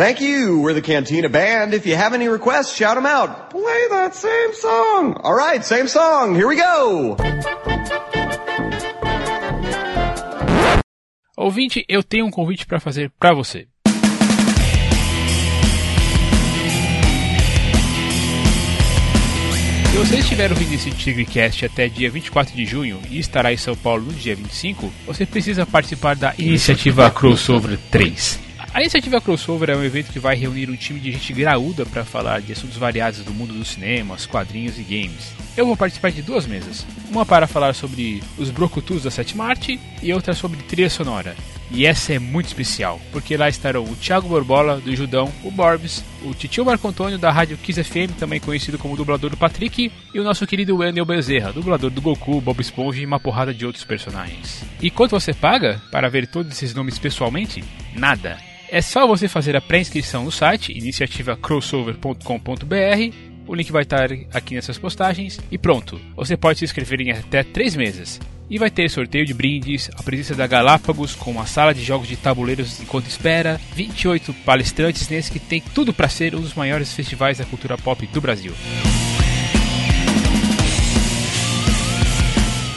Thank you. We're the Cantina Band. If you have any requests, shout them out. Play that same song. All right, same song. Here we go. Ouvinte, eu tenho um convite para fazer para você. Se você estiver ouvindo esse TigreCast até dia 24 de junho e estará em São Paulo no dia 25, você precisa participar da iniciativa Crossover 3. A iniciativa Crossover é um evento que vai reunir um time de gente graúda para falar de assuntos variados do mundo dos cinemas, quadrinhos e games. Eu vou participar de duas mesas, uma para falar sobre os brocutus da sétima arte e outra sobre trilha sonora. E essa é muito especial, porque lá estarão o Thiago Borbola, do Judão, o Borbs, o Titio Marco Antônio, da Rádio Kiss FM, também conhecido como dublador do Patrick, e o nosso querido Wendel Bezerra, dublador do Goku, Bob Esponja e uma porrada de outros personagens. E quanto você paga para ver todos esses nomes pessoalmente? Nada. É só você fazer a pré-inscrição no site iniciativacrossover.com.br. O link vai estar aqui nessas postagens e pronto. Você pode se inscrever em até 3 meses. E vai ter sorteio de brindes, a presença da Galápagos com uma sala de jogos de tabuleiros enquanto espera, 28 palestrantes nesse que tem tudo para ser um dos maiores festivais da cultura pop do Brasil.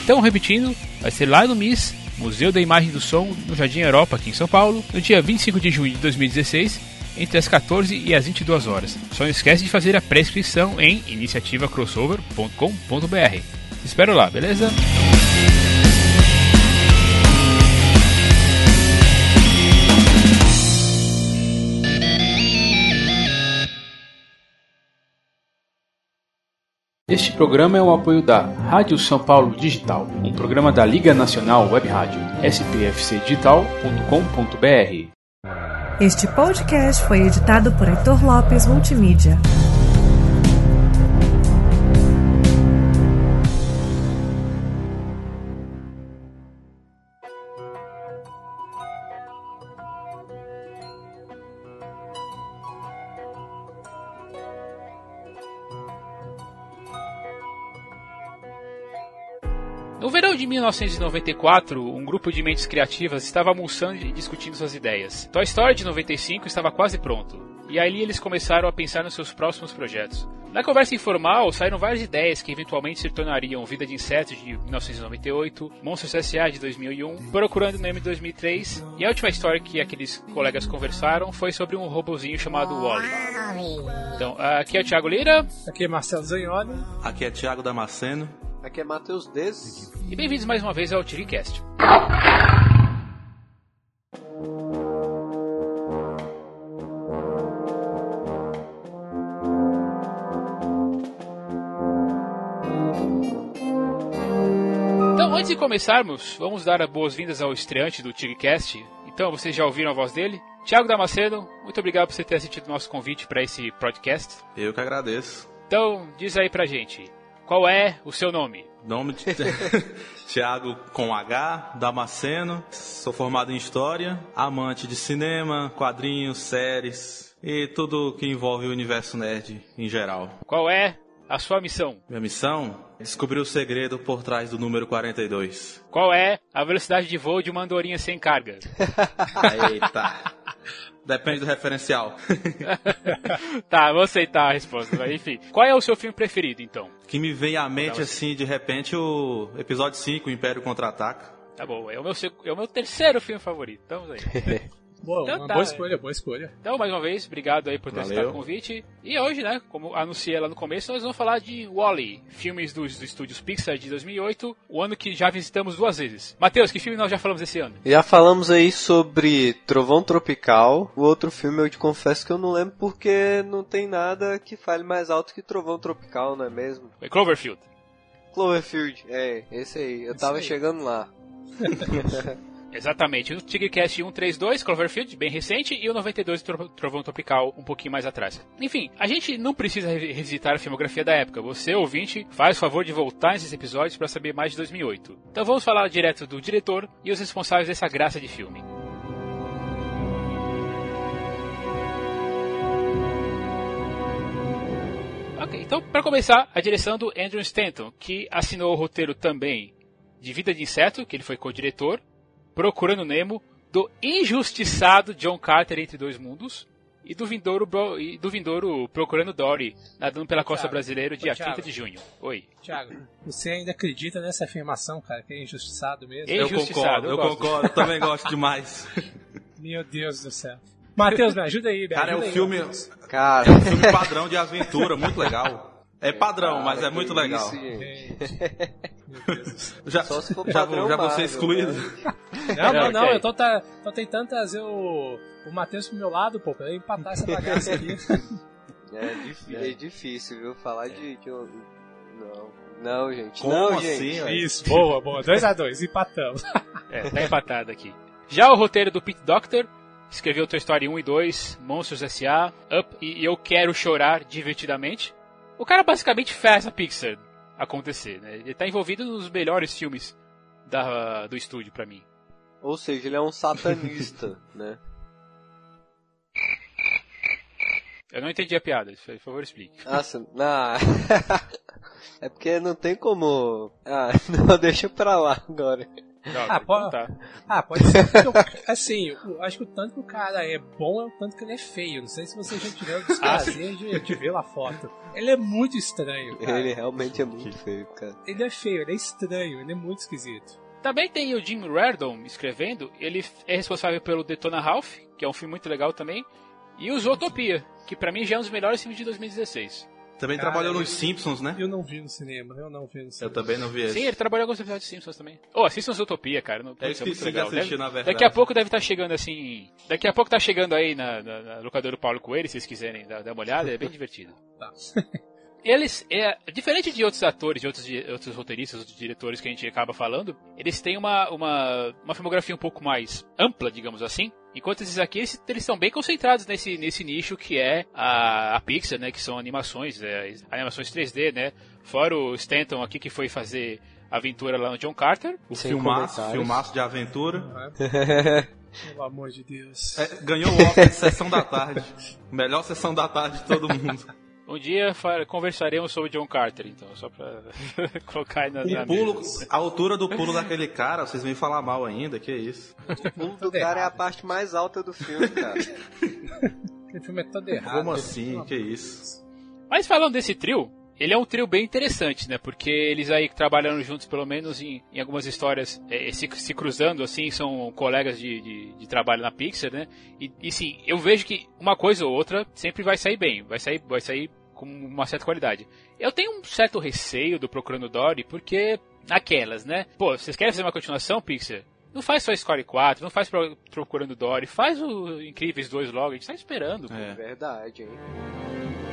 Então, repetindo, vai ser lá no MIS, Museu da Imagem do Som, no Jardim Europa, aqui em São Paulo, no dia 25 de junho de 2016, entre as 14 e as 22 horas. Só não esquece de fazer a pré-inscrição em iniciativacrossover.com.br. Espero lá, beleza? Este programa é o apoio da Rádio São Paulo Digital, um programa da Liga Nacional Web Rádio, spfcdigital.com.br. Este podcast foi editado por Heitor Lopes Multimídia. 1994, um grupo de mentes criativas estava almoçando e discutindo suas ideias. Toy Story de 95 estava quase pronto, e ali eles começaram a pensar nos seus próximos projetos. Na conversa informal, saíram várias ideias que eventualmente se tornariam Vida de Insetos de 1998, Monstros S.A. de 2001, Procurando Nemo de 2003, e a última história que aqueles colegas conversaram foi sobre um robozinho chamado Wally. Então, aqui é o Thiago Lira. Aqui é Marcelo Zagnoli. Aqui é Thiago Damasceno. Aqui é Matheus Dez. E bem-vindos mais uma vez ao TiriCast. Então, antes de começarmos, vamos dar as boas-vindas ao estreante do TiriCast. Então, vocês já ouviram a voz dele? Tiago Damasceno, muito obrigado por você ter assistido o nosso convite para esse podcast. Eu que agradeço. Então, diz aí pra gente, qual é o seu nome? Nome de Tiago com H, Damasceno. Sou formado em História, amante de cinema, quadrinhos, séries e tudo que envolve o universo nerd em geral. Qual é a sua missão? Minha missão é descobrir o segredo por trás do número 42. Qual é a velocidade de voo de uma andorinha sem carga? Eita! Depende do referencial. tá, vou aceitar a resposta. Mas enfim, qual é o seu filme preferido, então? Que me vem à mente, assim, de repente, o episódio 5, o Império Contra-Ataca. Tá bom, é o, meu, é o meu terceiro filme favorito. Estamos aí. Boa, Então uma tá, boa é. escolha, boa escolha. Então, mais uma vez, obrigado aí por ter aceitado o convite. E hoje, né, como anunciei lá no começo, nós vamos falar de Wall-E, filmes dos, dos estúdios Pixar de 2008, o ano que já visitamos duas vezes. Matheus, que filme nós já falamos esse ano? Já falamos aí sobre Trovão Tropical. O outro filme eu te confesso que eu não lembro porque não tem nada que fale mais alto que Trovão Tropical, não é mesmo? Foi Cloverfield. Cloverfield, é, esse aí. Eu tava aí. chegando lá. Exatamente, o Tigrecast 132, Cloverfield, bem recente, e o 92, Tro- Trovão Tropical, um pouquinho mais atrás. Enfim, a gente não precisa re- revisitar a filmografia da época. Você, ouvinte, faz o favor de voltar nesses episódios para saber mais de 2008. Então vamos falar direto do diretor e os responsáveis dessa graça de filme. Ok, então para começar, a direção do Andrew Stanton, que assinou o roteiro também de Vida de Inseto, que ele foi co-diretor, Procurando Nemo, do injustiçado John Carter Entre Dois Mundos, e do Vindouro, e do Vindouro Procurando Dory, nadando pela costa Thiago, brasileira, dia ô, Thiago. 30 de junho. Oi. Thiago, você ainda acredita nessa afirmação, cara, que é injustiçado mesmo? Ei. Eu Injustiçado, concordo, eu eu concordo, também gosto demais. Meu Deus do céu. Matheus, me ajuda aí, me Cara, é ajuda um aí, filme, Matheus. Cara, filme padrão de aventura, muito legal. É padrão, mas é muito legal. isso, do céu. Já, Só se for já, padrão já vou ser excluído. né? Não, não, não, ok. eu tô, tá, tô tentando trazer o, o Matheus pro meu lado, pô, pra eu empatar essa bagaça aqui. É, difí- é difícil, viu? Falar de, de um... Não, não, gente. Como não, assim, gente. Isso, boa, boa. 2x2, empatamos. É, tá empatado aqui. Já o roteiro do Pete Doctor, escreveu Toy Story 1 e 2, Monstros S.A., Up e Eu Quero Chorar Divertidamente. O cara basicamente faz a Pixar acontecer, né? Ele tá envolvido nos melhores filmes da, do estúdio pra mim. Ou seja, ele é um satanista, né? Eu não entendi a piada, por favor explique. Nossa, na... é porque não tem como... Ah, não, deixa pra lá agora. Não, Ah, pô- tá. Ah, pode ser porque, eu- assim, eu acho que o tanto que o cara é bom é o tanto que ele é feio. Não sei se você já tiver o desprazer de, de ver a foto. Ele é muito estranho, cara. Ele realmente é muito feio, cara. Ele é feio, ele é estranho, ele é muito esquisito. Também tem o Jim Reardon escrevendo, ele é responsável pelo Detona Ralph, que é um filme muito legal também, e o Zootopia, que pra mim já é um dos melhores filmes de 2016. Também Cara, trabalhou eu- nos Simpsons, né? Eu não vi no cinema, eu não vi no Eu cinema. também não vi esse. Sim, ele trabalhou em alguns episódios de Simpsons também. Oh, assistam Zootopia, cara. Não, Eu putz, é esqueci de legal. assistir, Deve- na verdade. Daqui a pouco deve estar chegando assim. Daqui a pouco tá chegando aí na, na, na locadora do Paulo Coelho, se vocês quiserem dar, dar uma olhada, é bem divertido. Tá. Eles, é, diferente de outros atores, de outros, outros roteiristas, outros diretores que a gente acaba falando, eles têm uma, uma, uma filmografia um pouco mais ampla, digamos assim. Enquanto esses aqui, eles, eles estão bem concentrados nesse, nesse nicho que é a, a Pixar, né? Que são animações, é, animações 3D, né? Fora o Stanton aqui que foi fazer aventura lá no John Carter. O Sem filmaço, filmaço de aventura. Pelo amor de Deus. É, ganhou o Oscar de Sessão da Tarde. Melhor Sessão da Tarde de todo mundo. Um dia conversaremos sobre John Carter, então, só pra colocar aí na, na O pulo, mesa. a altura do pulo daquele cara, vocês vêm falar mal ainda, que isso. O pulo do cara é a parte mais alta do filme, cara. Esse filme é todo errado. Como assim? Que isso? Mas falando desse trio, ele é um trio bem interessante, né? Porque eles aí trabalhando juntos, pelo menos em, em algumas histórias, eh, se, se cruzando, assim, são colegas de, de, de trabalho na Pixar, né? E, e sim, eu vejo que uma coisa ou outra sempre vai sair bem, vai sair, vai sair com uma certa qualidade. Eu tenho um certo receio do Procurando Dory, porque aquelas, né? Pô, vocês querem fazer uma continuação, Pixar? Não faz só Score 4, não faz Pro- Procurando Dory, faz o Incríveis 2 logo, a gente tá esperando. pô. É. Verdade, hein?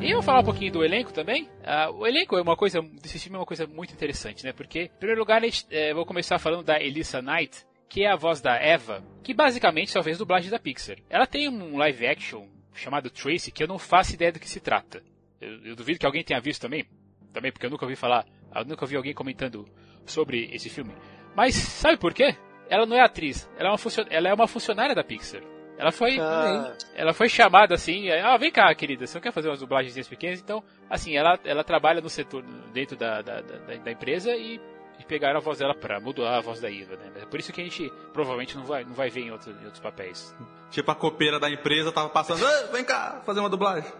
E eu vou falar um pouquinho do elenco também. Ah, o elenco é uma coisa, desse filme é uma coisa muito interessante, né? Porque, em primeiro lugar, eh, vou começar falando da Elissa Knight, que é a voz da Eva, que basicamente só fez dublagem da Pixar. Ela tem um live action chamado Tracy, que eu não faço ideia do que se trata. Eu, eu duvido que alguém tenha visto também, também porque eu nunca ouvi falar, eu nunca ouvi alguém comentando sobre esse filme. Mas sabe por quê? Ela não é atriz, ela é uma, ela é uma funcionária da Pixar. Ela foi, Ah, ela foi chamada assim, ah, vem cá, querida, você não quer fazer umas dublagens pequenas? Então, assim, ela, ela trabalha no setor, dentro da, da, da, da empresa e, e pegaram a voz dela pra mudar a voz da Iva, né? É por isso que a gente provavelmente não vai, não vai ver em, outro, em outros papéis. Tipo, a copeira da empresa tava passando, "Ah, vem cá, fazer uma dublagem.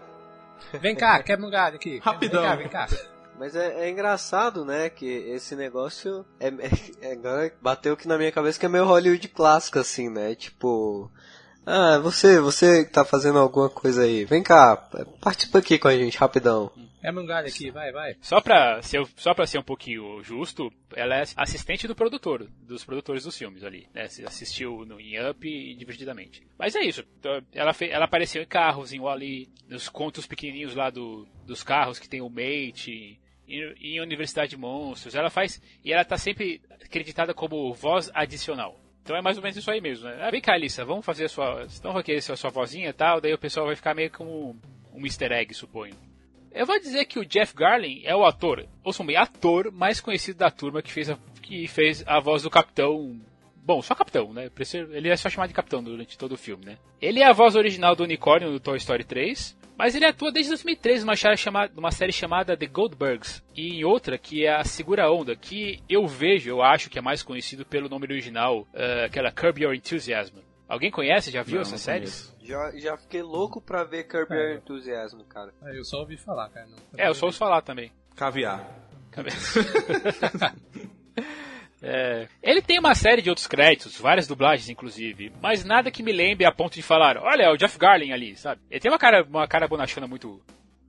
Vem cá, quebra um galho aqui. Rapidão. Vem cá, vem cá. Mas é, é engraçado, né, que esse negócio é, é- agora bateu aqui na minha cabeça que é meio Hollywood clássico, assim, né? Tipo, ah, você, você que tá fazendo alguma coisa aí, vem cá, participa aqui com a gente, rapidão. Quebra um galho aqui, vai, vai. Só pra, ser, só pra ser um pouquinho justo, ela é assistente do produtor, dos produtores dos filmes ali, né? Assistiu no, em Up e Divertidamente. Mas é isso, então, ela, fe, ela apareceu em carros, em Wall-E, nos contos pequenininhos lá do, dos carros que tem o Mate, em, em Universidade de Monstros, ela faz, e ela tá sempre acreditada como voz adicional. Então é mais ou menos isso aí mesmo, né? Ah, vem cá, Alissa, vamos fazer a sua, então vai querer a sua vozinha e tal, daí o pessoal vai ficar meio como um easter egg, suponho. Eu vou dizer que o Jeff Garlin é o ator, ouçam bem, ator mais conhecido da turma que fez a, que fez a voz do Capitão Bom, só capitão, né? Ele é só chamado de capitão durante todo o filme, né? Ele é a voz original do unicórnio do Toy Story 3, mas ele atua desde 2003 numa série, chamada, numa série chamada The Goldbergs e em outra que é a Segura Onda, que eu vejo, eu acho que é mais conhecido pelo nome original, uh, aquela Curb Your Enthusiasm. Alguém conhece? Já viu Não, essa não série? Já, já fiquei louco pra ver Curb Your Enthusiasm, cara. Ah, eu só ouvi falar, cara. Não, É, eu só ouço falar também. Caviar. É, ele tem uma série de outros créditos, várias dublagens inclusive, mas nada que me lembre a ponto de falar, olha, é o Jeff Garlin ali, sabe? Ele tem uma cara, uma cara bonachona muito,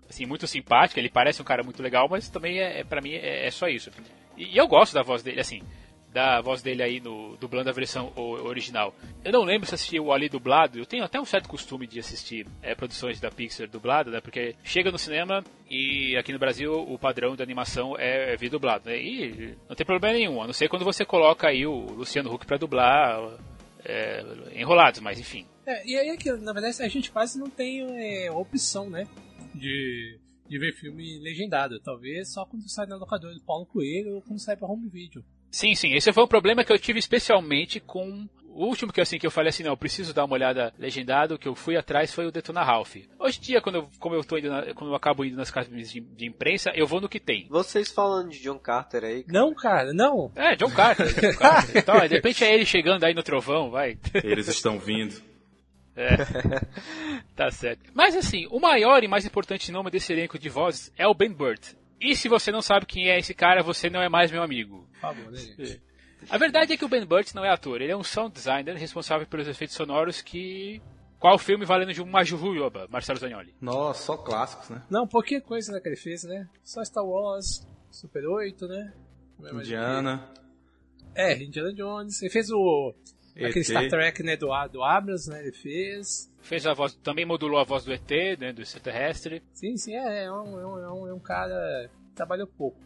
assim, muito simpática, ele parece um cara muito legal, mas também é, é para mim é, é só isso. E, e eu gosto da voz dele, assim, da voz dele aí no dublando a versão original. Eu não lembro se assisti o Ali dublado, eu tenho até um certo costume de assistir é, produções da Pixar dublado, né? Porque chega no cinema e aqui no Brasil o padrão da animação é, é vir dublado, né? E não tem problema nenhum, a não ser quando você coloca aí o Luciano Huck pra dublar é, enrolados, mas enfim. É, e aí é que, na verdade, a gente quase não tem é, opção, né? De, de ver filme legendado. Talvez só quando sai na locadora do Paulo Coelho ou quando sai pra home video. Sim, sim, esse foi um problema que eu tive especialmente com o último que assim que eu falei assim, não, eu preciso dar uma olhada legendado, que eu fui atrás foi o Detona Ralph. Hoje em dia, quando eu, como eu tô indo na- quando eu acabo indo nas casas de, de imprensa, eu vou no que tem. Vocês falando de John Carter aí, Não, cara, não. É, John Carter, John Carter. Então, de repente é ele chegando aí no trovão, vai. Eles estão vindo. Tá certo. Mas assim, o maior e mais importante nome desse elenco de vozes é o Ben Burt. E se você não sabe quem é esse cara, você não é mais meu amigo. Favor, né, gente? A verdade é que o Ben Burt não é ator, ele é um sound designer responsável pelos efeitos sonoros que. Qual filme valendo de uma Jujuba, Marcelo Zagnoli? Nossa, só clássicos, né? Não, pouquinha coisa né, que ele fez, né? Só Star Wars, Super 8, né? Indiana. É, Indiana Jones. Ele fez o. Aquele ET. Star Trek, né? Do, do Abrams, né? Ele fez. Fez a voz, também modulou a voz do ET, né, do extraterrestre. Sim, sim, é, é, um, é, um, é um- é um cara que trabalhou pouco.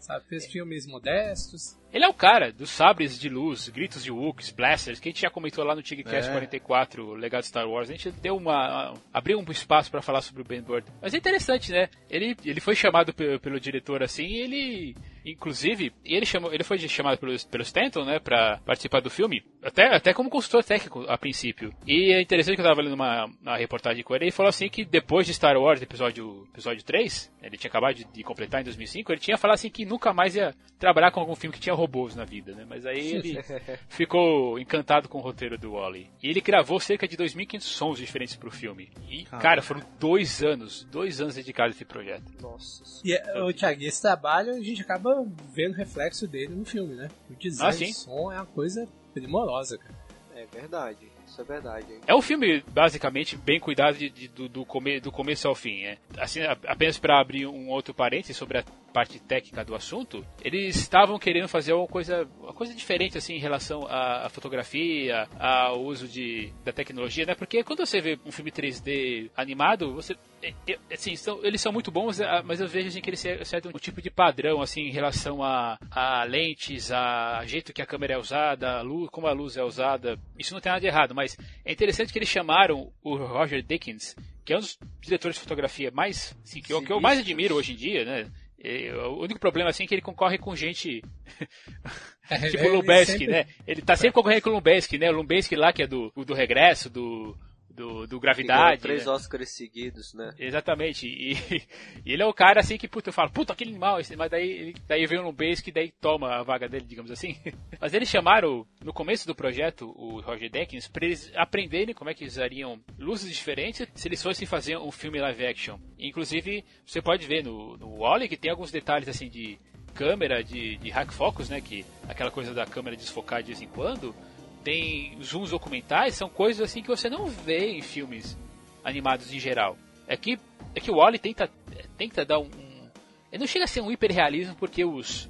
Sabe? Fez filmes modestos. Ele é o cara dos sabres de luz, gritos de Wooks, blasters, que a gente já comentou lá no TigCast É. 44, Legado Star Wars. A gente deu uma. abriu um espaço pra falar sobre o Ben Burtt. Mas é interessante, né? Ele, ele foi chamado pelo, pelo diretor assim e ele. Inclusive, ele, chamou, ele foi chamado pelo, pelo Stanton, né, pra participar do filme, até, até como consultor técnico a princípio. E é interessante que eu tava lendo uma, uma reportagem com ele, ele falou assim que depois de Star Wars, episódio, episódio 3, ele tinha acabado de, de completar em 2005, ele tinha falado assim que nunca mais ia trabalhar com algum filme que tinha robôs na vida, né? Mas aí ele ficou encantado com o roteiro do Wally. E ele gravou cerca de 2.500 sons diferentes pro filme. E, cara, foram dois anos, dois anos dedicados a esse projeto. nossa. E, é, o Thiago, esse trabalho a gente acaba vendo o reflexo dele no filme, né? O design Ah, sim. som é uma coisa primorosa, cara. É verdade, isso é verdade. hein? É um filme, basicamente, bem cuidado de- de- do, do, come- do começo ao fim. É. Assim, apenas para abrir um outro parênteses sobre a parte técnica do assunto, eles estavam querendo fazer uma coisa, uma coisa diferente assim em relação à, à fotografia, ao uso de, da tecnologia, né? Porque quando você vê um filme 3D animado, você é- é- assim, são, eles são muito bons, ah, mas eu vejo assim, que eles seguem um tipo de padrão assim em relação a, a lentes, a jeito que a câmera é usada, a luz, como a luz é usada. Isso não tem nada de errado, mas é interessante que eles chamaram o Roger Dickens, que é um dos diretores de fotografia mais, assim, que, eu, que eu mais admiro hoje em dia, né? E, o único problema assim é que ele concorre com gente tipo Ele Lubeski, sempre- né? Ele tá sempre concorrendo com o né? O Lubeski lá que é do, do regresso, do, do, do Gravidade. três né? Oscars seguidos, né? Exatamente. E, e ele é o cara assim que, puta, eu falo, puta, aquele animal, mas daí, ele- daí vem um Lubeski que daí toma a vaga dele, digamos assim. Mas eles chamaram, no começo do projeto, o Roger Deakins, pra eles aprenderem como é que usariam luzes diferentes se eles fossem fazer um filme live action. Inclusive, você pode ver no, no Wally que tem alguns detalhes assim de câmera, de, de hack focus, né, que aquela coisa da câmera desfocar de vez em quando, tem zooms documentais, são coisas assim que você não vê em filmes animados em geral. É que, é que o Wally tenta, tenta dar um, um- Ele não chega a ser um hiperrealismo porque os.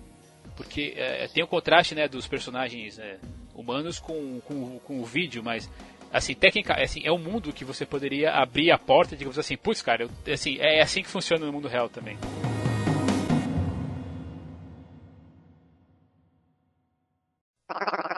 Porque é, tem o contraste né, dos personagens né, humanos com, com, com o vídeo, mas. Assim, técnica, assim, é um mundo que você poderia abrir a porta, digamos assim, putz, cara, eu- assim, é assim que funciona no mundo real também.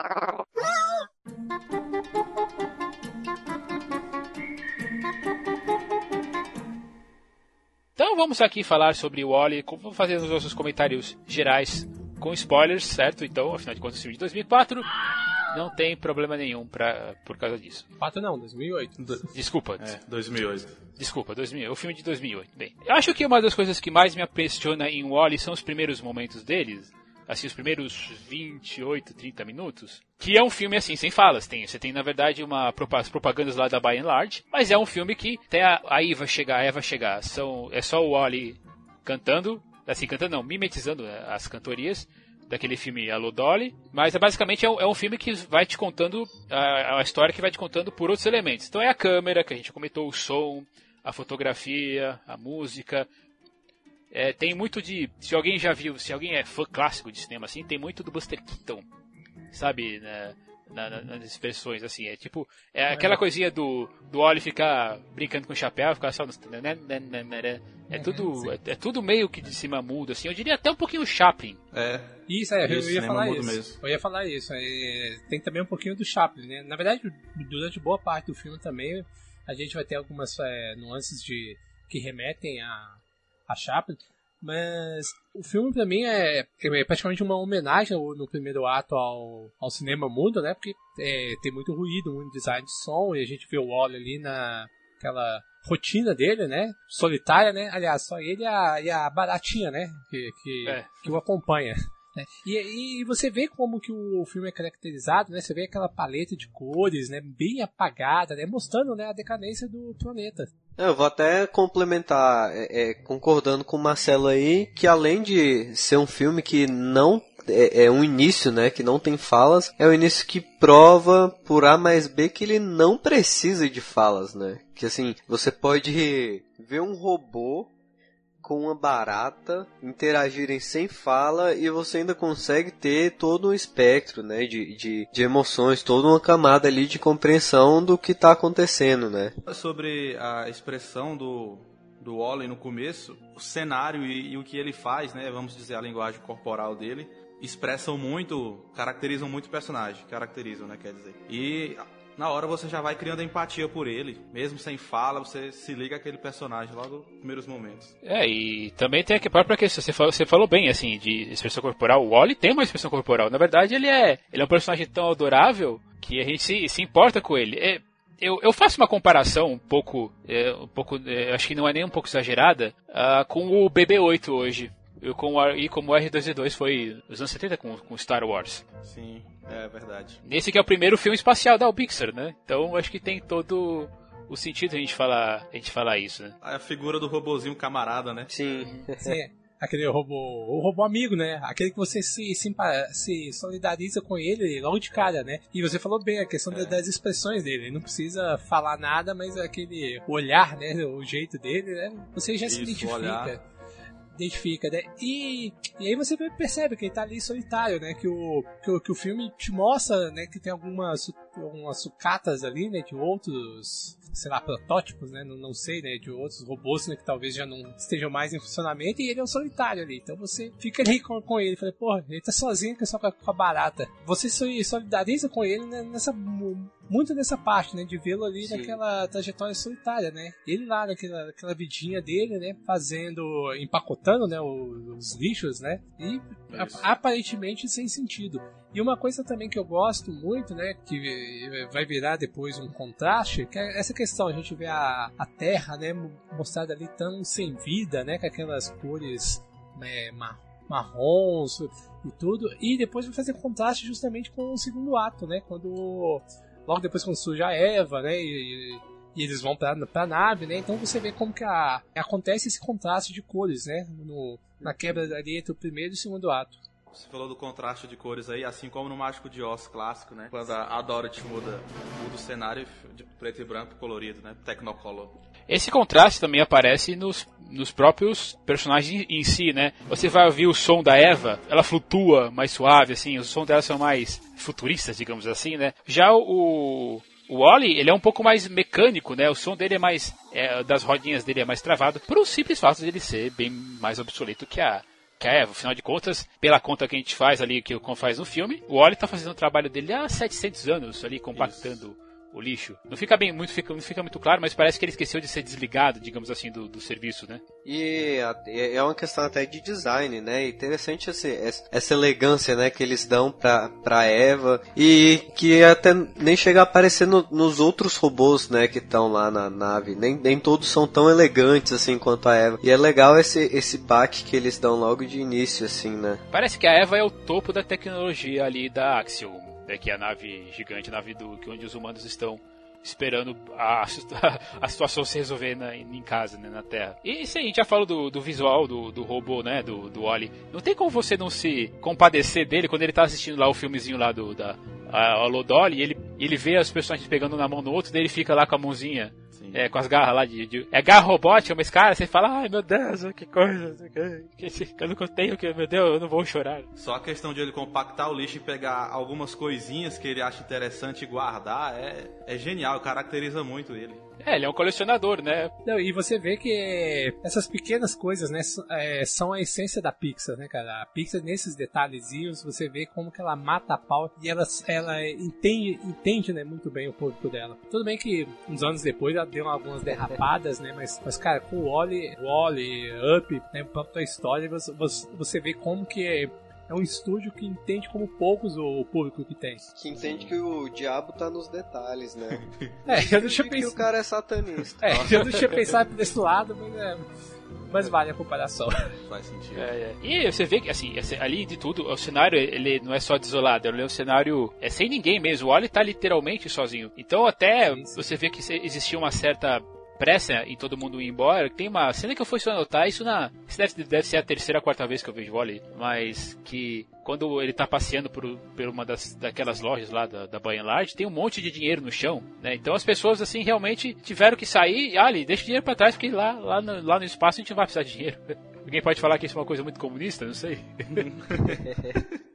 Então vamos aqui falar sobre o Wally, vamos fazer os nossos comentários gerais com spoilers, certo? Então, afinal de contas, o filme de 2004. não tem problema nenhum pra, por causa disso. 4 não, 2008. Desculpa. É, 2008. Desculpa, 2000, o filme de 2008. Bem, eu acho que uma das coisas que mais me impressiona em Wally são os primeiros momentos deles, assim, os primeiros 28, 30 minutos, que é um filme assim, sem falas. Tem, você tem, na verdade, uma as propagandas lá da By and Large, mas é um filme que tem a, a Eva chegar, a Eva chegar, são, é só o Wally cantando, assim, cantando não, mimetizando né, as cantorias, daquele filme Alô Dolly, mas é basicamente é um, é um, filme que vai te contando a, a, história que vai te contando por outros elementos. Então é a câmera que a gente comentou, o som, a fotografia, a música. É, tem muito de. Se alguém já viu, se alguém é fã clássico de cinema assim, tem muito do Buster Keaton, sabe? Né? Na, na, nas expressões, assim, é tipo, é aquela coisinha do, do Oli ficar brincando com o chapéu, ficar só no, né, né, né, é tudo, é, é, tudo meio que de cima mudo, assim, eu diria até um pouquinho Chaplin. É. Isso, é, eu, eu ia falar isso. Mesmo. Eu ia falar isso. É, tem também um pouquinho do Chaplin, né? Na verdade, durante boa parte do filme também, a gente vai ter algumas é, nuances de que remetem a, a Chaplin, mas o filme pra mim é, é praticamente uma homenagem no primeiro ato ao, ao cinema mudo, né? Porque é, tem muito ruído, muito design de som, e a gente vê o Wally ali na aquela rotina dele, né? Solitária, né? Aliás, só ele e a, e a baratinha, né? Que, que, é. que o acompanha. Né? E, e você vê como que o filme é caracterizado, né? Você vê aquela paleta de cores, né? Bem apagada, né? Mostrando né, a decadência do planeta. Eu vou até complementar, é, é, concordando com o Marcelo aí, que além de ser um filme que não é, é, um início, né, que não tem falas, é um início que prova por A mais B que ele não precisa de falas, né? Que assim, você pode ver um robô com uma barata interagirem sem fala e você ainda consegue ter todo um espectro né, de, de, de emoções, toda uma camada ali de compreensão do que está acontecendo, né? Sobre a expressão do, do Wally no começo, o cenário e, e, o que ele faz, né, vamos dizer, a linguagem corporal dele, expressam muito, caracterizam muito o personagem, caracterizam, né, quer dizer. E na hora você já vai criando empatia por ele, mesmo sem fala, você se liga àquele personagem logo nos primeiros momentos. É, e também tem a própria questão, você falou, você falou bem, assim, de expressão corporal, o Wally tem uma expressão corporal, na verdade ele é, ele é um personagem tão adorável que a gente se, se importa com ele. É, eu, eu, faço uma comparação um pouco, é, um pouco é, acho que não é nem um pouco exagerada, uh, com o BB-8 hoje. Eu, com o, e como o R2-D2 foi nos anos 70 com, com Star Wars. Sim. É verdade. Nesse que é o primeiro filme espacial da Pixar, né? Então acho que tem todo o sentido a gente falar, a gente falar isso, né? A figura do robozinho camarada, né? Sim. Sim. Aquele robô, o robô amigo, né? Aquele que você se, se, se, solidariza com ele logo de cara, né? E você falou bem a questão é. das expressões dele. Ele não precisa falar nada, mas aquele olhar, né? O jeito dele, né? Você já Isso, se identifica. Olhar identifica, né? E, e aí você percebe que ele tá ali solitário, né? Que o, que o, que o filme te mostra, né? Que tem algumas, algumas sucatas ali, né? De outros sei lá, protótipos, né? Não, não sei, né? De outros robôs, né? Que talvez já não estejam mais em funcionamento e ele é um solitário ali. Então você fica ali com, com ele. Falei, porra, ele tá sozinho que é só com a, com a barata. Você se solidariza com ele né, nessa muito nessa parte, né? De vê-lo ali Sim. naquela trajetória solitária, né? Ele lá naquela, naquela vidinha dele, né? Fazendo, empacotando, né? Os, os lixos, né? E a, aparentemente sem sentido. E uma coisa também que eu gosto muito, né, que vai virar depois um contraste, que é essa questão, a gente vê a, a Terra, né, mostrada ali tão sem vida, né, com aquelas cores né, marrons e tudo, e depois vai fazer contraste justamente com o segundo ato, né, quando logo depois quando surge a Eva, né, e, e eles vão para a nave, né? Então você vê como que a, acontece esse contraste de cores, né? No, na quebra ali entre o primeiro e o segundo ato. Você falou do contraste de cores aí, assim como no Mágico de Oz clássico, né? Quando a Dorothy muda, muda o cenário de preto e branco colorido, né? Technicolor. Esse contraste também aparece nos, nos próprios personagens em si, né? Você vai ouvir o som da Eva, ela flutua mais suave, assim, os sons dela são mais futuristas, digamos assim, né? Já o, o Wally, ele é um pouco mais mecânico, né? O som dele é mais. É, das rodinhas dele é mais travado, por um simples fato de ele ser bem mais obsoleto que a, Eva. Afinal de contas, pela conta que a gente faz ali, que o Con faz no filme, o Wally tá fazendo o trabalho dele há 700 anos, ali compactando. O lixo. Não fica bem, muito, fica, não fica muito claro, mas parece que ele esqueceu de ser desligado, digamos assim, do, do serviço, né? E é uma questão até de design, né? Interessante esse, essa elegância, né, que eles dão pra, pra Eva e que até nem chega a aparecer no, nos outros robôs, né, que estão lá na nave. Nem, nem todos são tão elegantes assim quanto a Eva. E é legal esse, esse baque que eles dão logo de início, assim, né? Parece que a Eva é o topo da tecnologia ali da Axiom, né, que é a nave gigante, a nave do, onde os humanos estão esperando a, a, situação se resolver na, em casa, né, na Terra. E aí, a gente já falou do, do visual do, do robô, né, do, do Oli. Não tem como você não se compadecer dele quando ele tá assistindo lá o filmezinho lá do, da a, a Lodoli, ele, ele vê as pessoas pegando na mão no outro, daí ele fica lá com a mãozinha é, com as garras lá de, de, É garra robótica, mas cara, você fala, ai meu Deus, que coisa, eu não tenho, que, meu Deus, eu não vou chorar. Só a questão de ele compactar o lixo e pegar algumas coisinhas que ele acha interessante guardar é, é genial, caracteriza muito ele. É, ele é um colecionador, né? Não, e você vê que essas pequenas coisas, né, é, são a essência da Pixar, né, cara? A Pixar, nesses detalhezinhos, você vê como que ela mata a pau e ela, ela entende, entende né, muito bem o público dela. Tudo bem que uns anos depois ela deu algumas derrapadas, né, mas, mas cara, com o Wally, Wally, Up, né, própria história, você, você vê como que é um estúdio que entende como poucos o público que tem. Que entende que o diabo tá nos detalhes, né? é, eu não tinha pensado. que o cara é satanista. É, eu não tinha pensado por esse lado, mas é. Mas vale a comparação. Faz sentido. É, é. E você vê que, assim, ali de tudo, o cenário ele não é só desolado, ele é um cenário é sem ninguém mesmo. O Wally tá literalmente sozinho. Então, até sim, sim. você vê que existia uma certa pressa em todo mundo ir embora. Tem uma cena que eu fui só anotar, isso na. Isso deve, deve ser a terceira quarta vez que eu vejo vôlei, mas que quando ele tá passeando por, por uma das, daquelas lojas lá da, da Banha Large, tem um monte de dinheiro no chão, né? Então as pessoas, assim, realmente tiveram que sair. Ali, deixa o dinheiro para trás, porque lá, lá, no, lá no espaço a gente não vai precisar de dinheiro. Alguém pode falar que isso é uma coisa muito comunista? Não sei.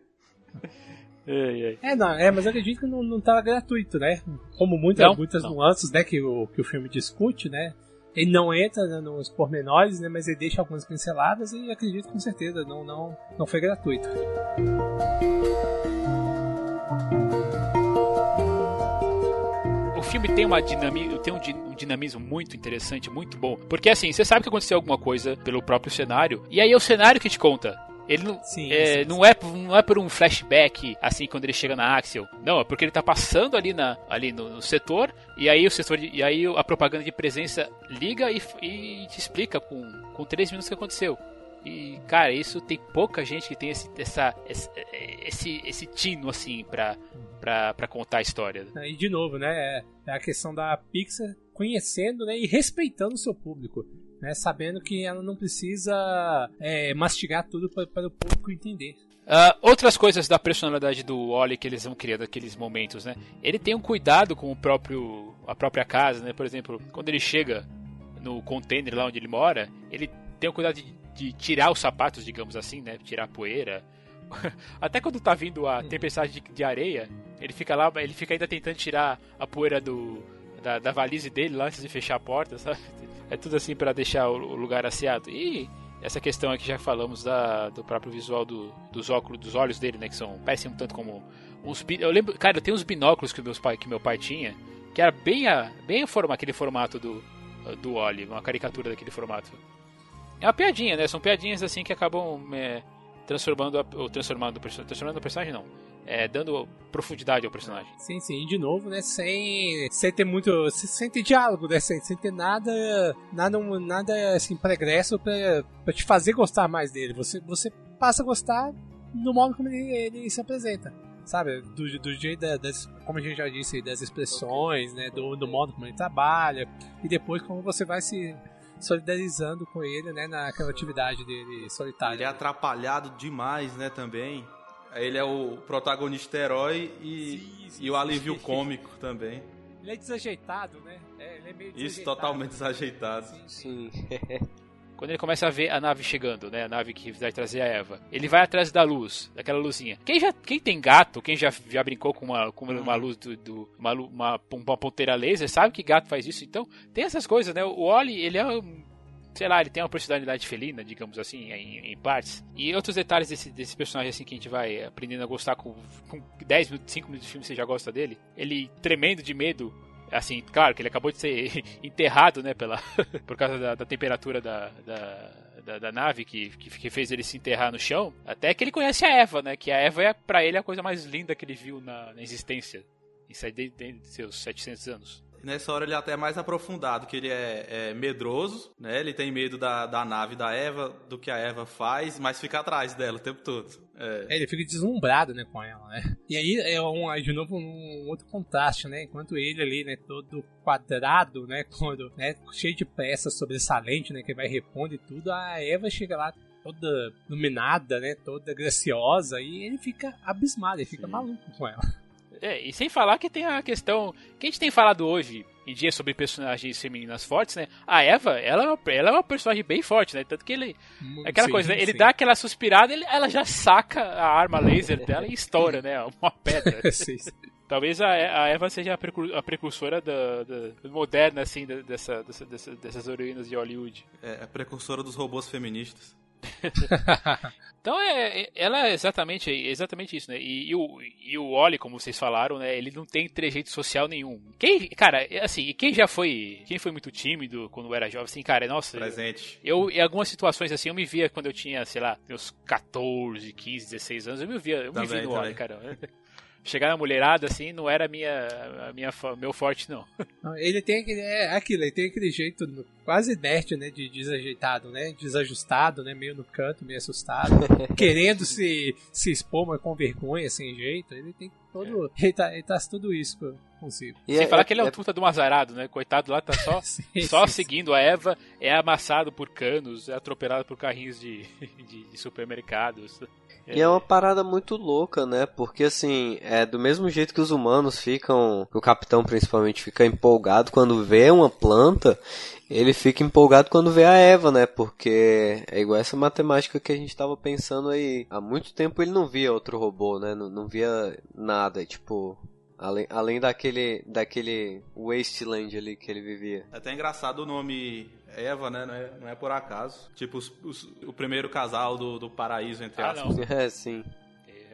É, não, é, mas eu acredito que não, não tava gratuito, né? Como muita, não, muitas não. nuances, né, que o, que o filme discute, né? Ele não entra né, nos pormenores, né, mas ele deixa algumas pinceladas e acredito com certeza, não, não, não foi gratuito. O filme tem, uma dinami tem um, dinamismo muito interessante, muito bom. Porque assim, você sabe que aconteceu alguma coisa pelo próprio cenário, e aí é o cenário que te conta. Ele não, sim, é, sim, não, é, não é por um flashback, assim, quando ele chega na Axel. Não, é porque ele tá passando ali, na, ali no, no setor, e aí o setor de, e aí a propaganda de presença liga e, e te explica com, com três minutos o que aconteceu. E, cara, isso tem pouca gente que tem esse, essa, esse, esse, esse tino, assim, pra, pra, pra contar a história. E, de novo, né, é a questão da Pixar conhecendo né, e respeitando o seu público né, sabendo que ela não precisa é, mastigar tudo para o público entender. Uh, outras coisas da personalidade do Oli que eles vão criando naqueles momentos, né? Ele tem um cuidado com o próprio a própria casa, né? Por exemplo, quando ele chega no container lá onde ele mora, ele tem o cuidado de, de tirar os sapatos, digamos assim, né? Tirar a poeira. Até quando tá vindo a tempestade de, de, areia, ele fica lá, ele fica ainda tentando tirar a poeira do da, da valise dele lá antes de fechar a porta, sabe? É tudo assim para deixar o lugar asseado. E essa questão aqui já falamos da, do próprio visual do, dos óculos, dos olhos dele, né, que são parecem um tanto como uns eu lembro, cara, eu tenho uns binóculos que meus pai, que meu pai tinha, que era bem a, bem forma aquele formato do do Oli, uma caricatura daquele formato. É uma piadinha, né? São piadinhas assim que acabam é, transformando ou transformando transformando o personagem não é, dando profundidade ao personagem. Sim, sim, e de novo, né, sem, sem ter muito, sem ter diálogo, né, sem, sem ter nada, nada, nada assim, pregresso pra, pra te fazer gostar mais dele. Você, você passa a gostar no modo como ele, ele se apresenta sabe, do, do jeito da, das, como a gente já disse, das expressões, né, do, do modo como ele trabalha, e depois como você vai se solidarizando com ele, né, naquela atividade dele solitária. Ele é atrapalhado demais, né, também. Ele é o protagonista herói e, sim, sim, e o alívio sim. cômico também. Ele é desajeitado, né? É, ele é meio Isso, totalmente desajeitado. Sim. Quando ele começa a ver a nave chegando, né? A nave que vai trazer a Eva. Ele vai atrás da luz, daquela luzinha. Quem já quem tem gato, quem já, já brincou com uma, com uma luz do, do uma, uma, uma ponteira laser, sabe que gato faz isso. Então, tem essas coisas, né? O Oli, ele é um sei lá, ele tem uma personalidade felina, digamos assim, em, em partes. E outros detalhes desse, desse personagem assim que a gente vai aprendendo a gostar com, com 10 minutos, 5 minutos de filme você já gosta dele. Ele tremendo de medo Assim, claro que ele acabou de ser enterrado, né, pela, por causa da, da temperatura da, da, da, da nave que, que, que, fez ele se enterrar no chão. Até que ele conhece a Eva, né, que a Eva é para ele a coisa mais linda que ele viu na, na existência. Aí desde seus 700 anos. Nessa hora ele é até mais aprofundado, que ele é, é, medroso, né? Ele tem medo da, da nave da Eva, do que a Eva faz, mas fica atrás dela o tempo todo. É. é ele fica deslumbrado, né, com ela, né? E aí é um, de novo um outro contraste, né? Enquanto ele ali, né, todo quadrado, né, todo, né, cheio de peças sobressalente, né, que vai repondo e tudo, a Eva chega lá toda iluminada, né, toda graciosa e ele fica abismado, ele fica Sim. maluco com ela. É, e sem falar que tem a questão que a gente tem falado hoje em dia sobre personagens femininas fortes, né? A Eva, ela, é uma, ela é uma personagem bem forte, né? Tanto que ele. Hum, aquela sim, coisa, né? Ele dá aquela suspirada, ele, ela já saca a arma laser dela e estoura, né? Uma pedra. sim, sim. Talvez a, a Eva seja a, precur, a precursora da, da, moderna, assim, dessa, dessa, dessa, dessas heroínas de Hollywood. É, a precursora dos robôs feministas. então é, é, ela é exatamente, exatamente isso, né? E, e, o, e o Oli, como vocês falaram, né? Ele não tem trejeito social nenhum. Quem, cara, assim, quem já foi, quem foi muito tímido quando era jovem, assim, cara, nossa. Presente. Eu, em algumas situações assim, eu me via quando eu tinha, sei lá, meus 14, 15, 16 anos, eu me via, eu também, me vi no Oli, cara chegar na mulherada assim não era minha, a minha meu forte não. Ele tem aquele, é aquilo, ele tem aquele jeito quase inerte, né, de desajeitado, né, desajustado, né, meio no canto, meio assustado, querendo se se expor, mas com vergonha, sem jeito. Ele tem todo, é. ele, tá, ele tá tudo isso consigo. E Sem é, falar é, que ele é um puta do azarado, né? Coitado lá tá só, sim, só sim, seguindo sim. a Eva, é amassado por canos, é atropelado por carrinhos de, de, de supermercados. E é uma parada muito louca, né? Porque assim, é do mesmo jeito que os humanos ficam, o capitão principalmente fica empolgado quando vê uma planta, ele fica empolgado quando vê a Eva, né? Porque é igual essa matemática que a gente tava pensando aí. Há muito tempo ele não via outro robô, né? Não, não via nada, tipo, Além, além daquele, daquele wasteland ali que ele vivia. É até engraçado o nome Eva, né? Não é, não é por acaso. Tipo, os, os, o primeiro casal do, do paraíso, entre ah, aspas. É, sim.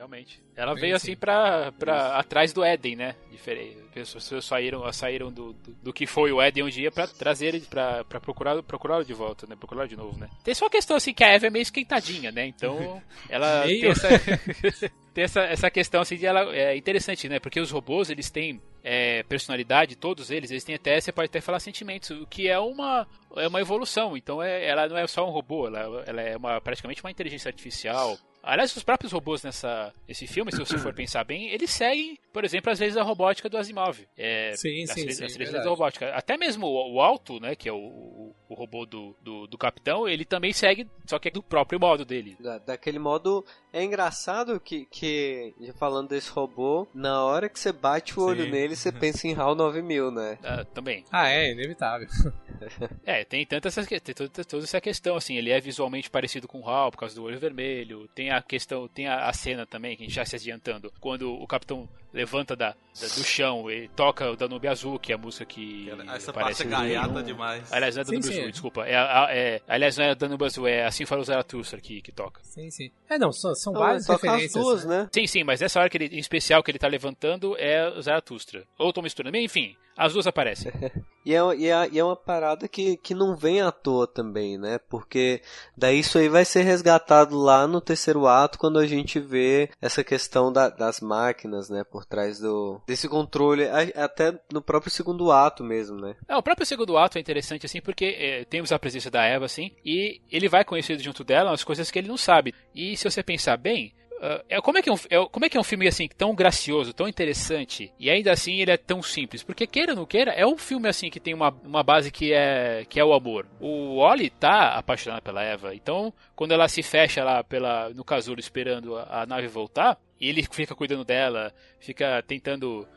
Realmente. Ela veio assim pra, pra atrás do Éden, né? Diferente. As pessoas saíram, saíram do, do, do, que foi o Éden um dia pra trazer ele, pra, pra procurar, procurá-lo de volta, né? Procurar de novo, né? Tem só a questão assim que a Eva é meio esquentadinha, né? Então, ela tem essa, tem essa, essa questão assim de ela é interessante, né? Porque os robôs, eles têm é, personalidade, todos eles, eles têm até, você pode até falar sentimentos, o que é uma, é uma evolução. Então, é, ela não é só um robô, ela, ela é uma, praticamente uma inteligência artificial Aliás, os próprios robôs nessa esse filme, se você for pensar bem, eles seguem, por exemplo, as leis da robótica do Asimov. É, sim, as, sim, leis, sim, as leis da robótica. Até mesmo o, o Alto, né, que é o, o, o robô do, do, do, capitão, ele também segue, só que é do próprio modo dele. Da, daquele modo, é engraçado que, que, falando desse robô, na hora que você bate o olho nele, você pensa em HAL 9000, né? Ah, também. Ah, é, inevitável. é, tem tanta essa, tem toda, toda essa questão, assim, ele é visualmente parecido com o HAL por causa do olho vermelho, tem a questão, tem a, a, cena também, que a gente já se adiantando, quando o capitão levanta da, da do chão e toca o Danube Azul, que é a música que. Essa parte é gaiata demais. Aliás, não é Danube sim, Azul, sim. desculpa. É, é, aliás, não é Danube Azul, é Assim Fala o Zaratustra que, que toca. Sim, sim. É, não, são, são várias referências. As duas, né? Sim, sim, mas essa hora que ele, em especial que ele tá levantando é o Zaratustra. Ou tô misturando. Enfim, as duas aparecem. e, é, e, é, e é uma parada que, que não vem à toa também, né? Porque daí isso aí vai ser resgatado lá no terceiro ato quando a gente vê essa questão da, das máquinas, né? Por trás do desse controle, até no próprio segundo ato mesmo, né? É, o próprio segundo ato é interessante, assim, porque é, temos a presença da Eva, assim, e ele vai conhecer junto dela as coisas que ele não sabe. E se você pensar bem, Uh, é, como, é que é um, é, como é que é um filme assim tão gracioso, tão interessante e ainda assim ele é tão simples? Porque queira ou não queira, é um filme assim que tem uma, uma base que é que é o amor. O Oli tá apaixonado pela Eva, então quando ela se fecha lá pela no casulo esperando a, a nave voltar, e ele fica cuidando dela, fica tentando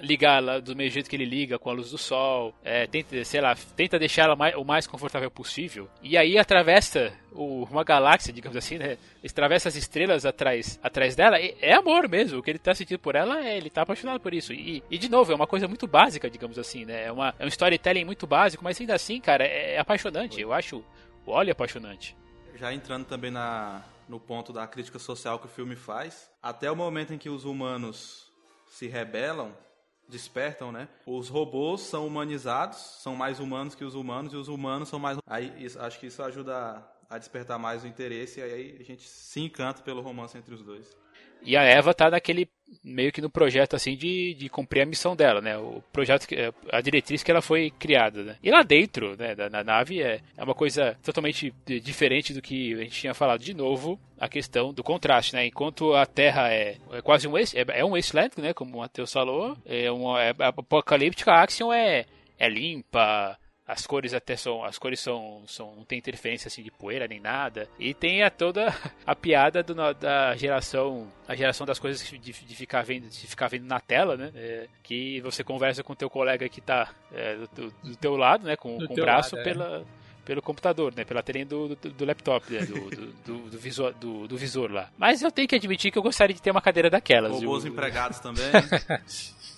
ligar ela do mesmo jeito que ele liga, com a luz do sol, é, tenta, sei lá, tenta deixar ela mais, o mais confortável possível. E aí atravessa o, uma galáxia, digamos assim, né? Atravessa as estrelas atrás, atrás dela. é amor mesmo. O que ele tá sentindo por ela é ele tá apaixonado por isso. E, e de novo, é uma coisa muito básica, digamos assim, né? É, uma, é um storytelling muito básico, mas ainda assim, cara, é, é apaixonante. Eu acho o Olho apaixonante. Já entrando também na, no ponto da crítica social que o filme faz, até o momento em que os humanos se rebelam, despertam, né? Os robôs são humanizados, são mais humanos que os humanos, e os humanos são mais. Aí isso, acho que isso ajuda a despertar mais o interesse, e aí a gente se encanta pelo romance entre os dois. E a Eva tá naquele meio que no projeto assim de, de cumprir a missão dela, né? O projeto, a diretriz que ela foi criada, né? E lá dentro, né, da, na nave é, é uma coisa totalmente diferente do que a gente tinha falado de novo, a questão do contraste, né? Enquanto a Terra é, é quase um é, é um wasteland, né? Como o Matheus falou, é uma é, apocalíptica, a Axion é é limpa, as cores até são. As cores são. são não tem interferência assim de poeira nem nada. E tem a toda a piada do, da geração. A geração das coisas de, de, ficar, vendo, de ficar vendo na tela, né? É, que você conversa com o teu colega que tá é, do, do, teu lado, né? Com, com o braço lado, é. pela. Pelo computador, né? Pela telinha do, do, do laptop, né? do, do, do, visor, do, do visor lá. Mas eu tenho que admitir que eu gostaria de ter uma cadeira daquelas. Robôs empregados também.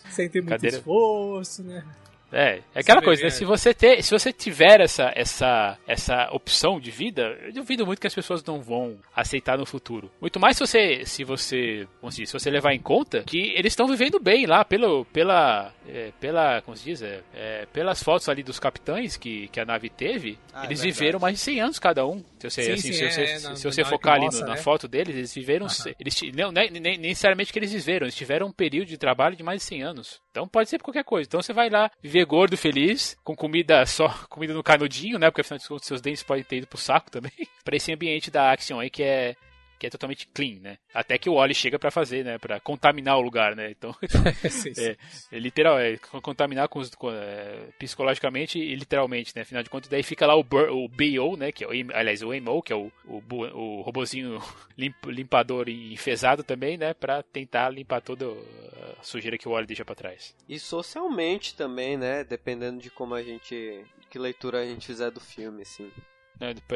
Sem ter muito cadeira... esforço, né? É, é aquela coisa, né? Se você, ter, se você tiver essa, essa, essa opção de vida, eu duvido muito que as pessoas não vão aceitar no futuro. Muito mais se você, se você, como se, diz, se você levar em conta que eles estão vivendo bem lá pelo, pela, é, pela, como se diz, é, é, pelas fotos ali dos capitães que, que a nave teve, ah, é eles viveram mais de 100 anos cada um. Se você, sim, assim, sim, se você, é, se, se você focar ali no, né? na foto deles, eles viveram, eles, não, nem, nem, necessariamente que eles viveram, eles tiveram um período de trabalho de mais de 100 anos. Então pode ser qualquer coisa. Então você vai lá viver gordo, feliz, com comida só, comida no canudinho, né? Porque afinal de contas seus dentes podem ter ido pro saco também. para esse ambiente da Action aí que é que é totalmente clean, né? Até que o Wally chega para fazer, né? Para contaminar o lugar, né? Então, sim, sim. É, é, literal, é contaminar com, com é, psicologicamente e literalmente, né? Afinal de contas, daí fica lá o, Bur, o BO, né? Que é o, aliás, o MO, que é o, o, o robozinho limp, limpador enfesado também, né? Para tentar limpar toda a sujeira que o Wally deixa para trás. E socialmente também, né? Dependendo de como a gente, que leitura a gente fizer do filme, assim.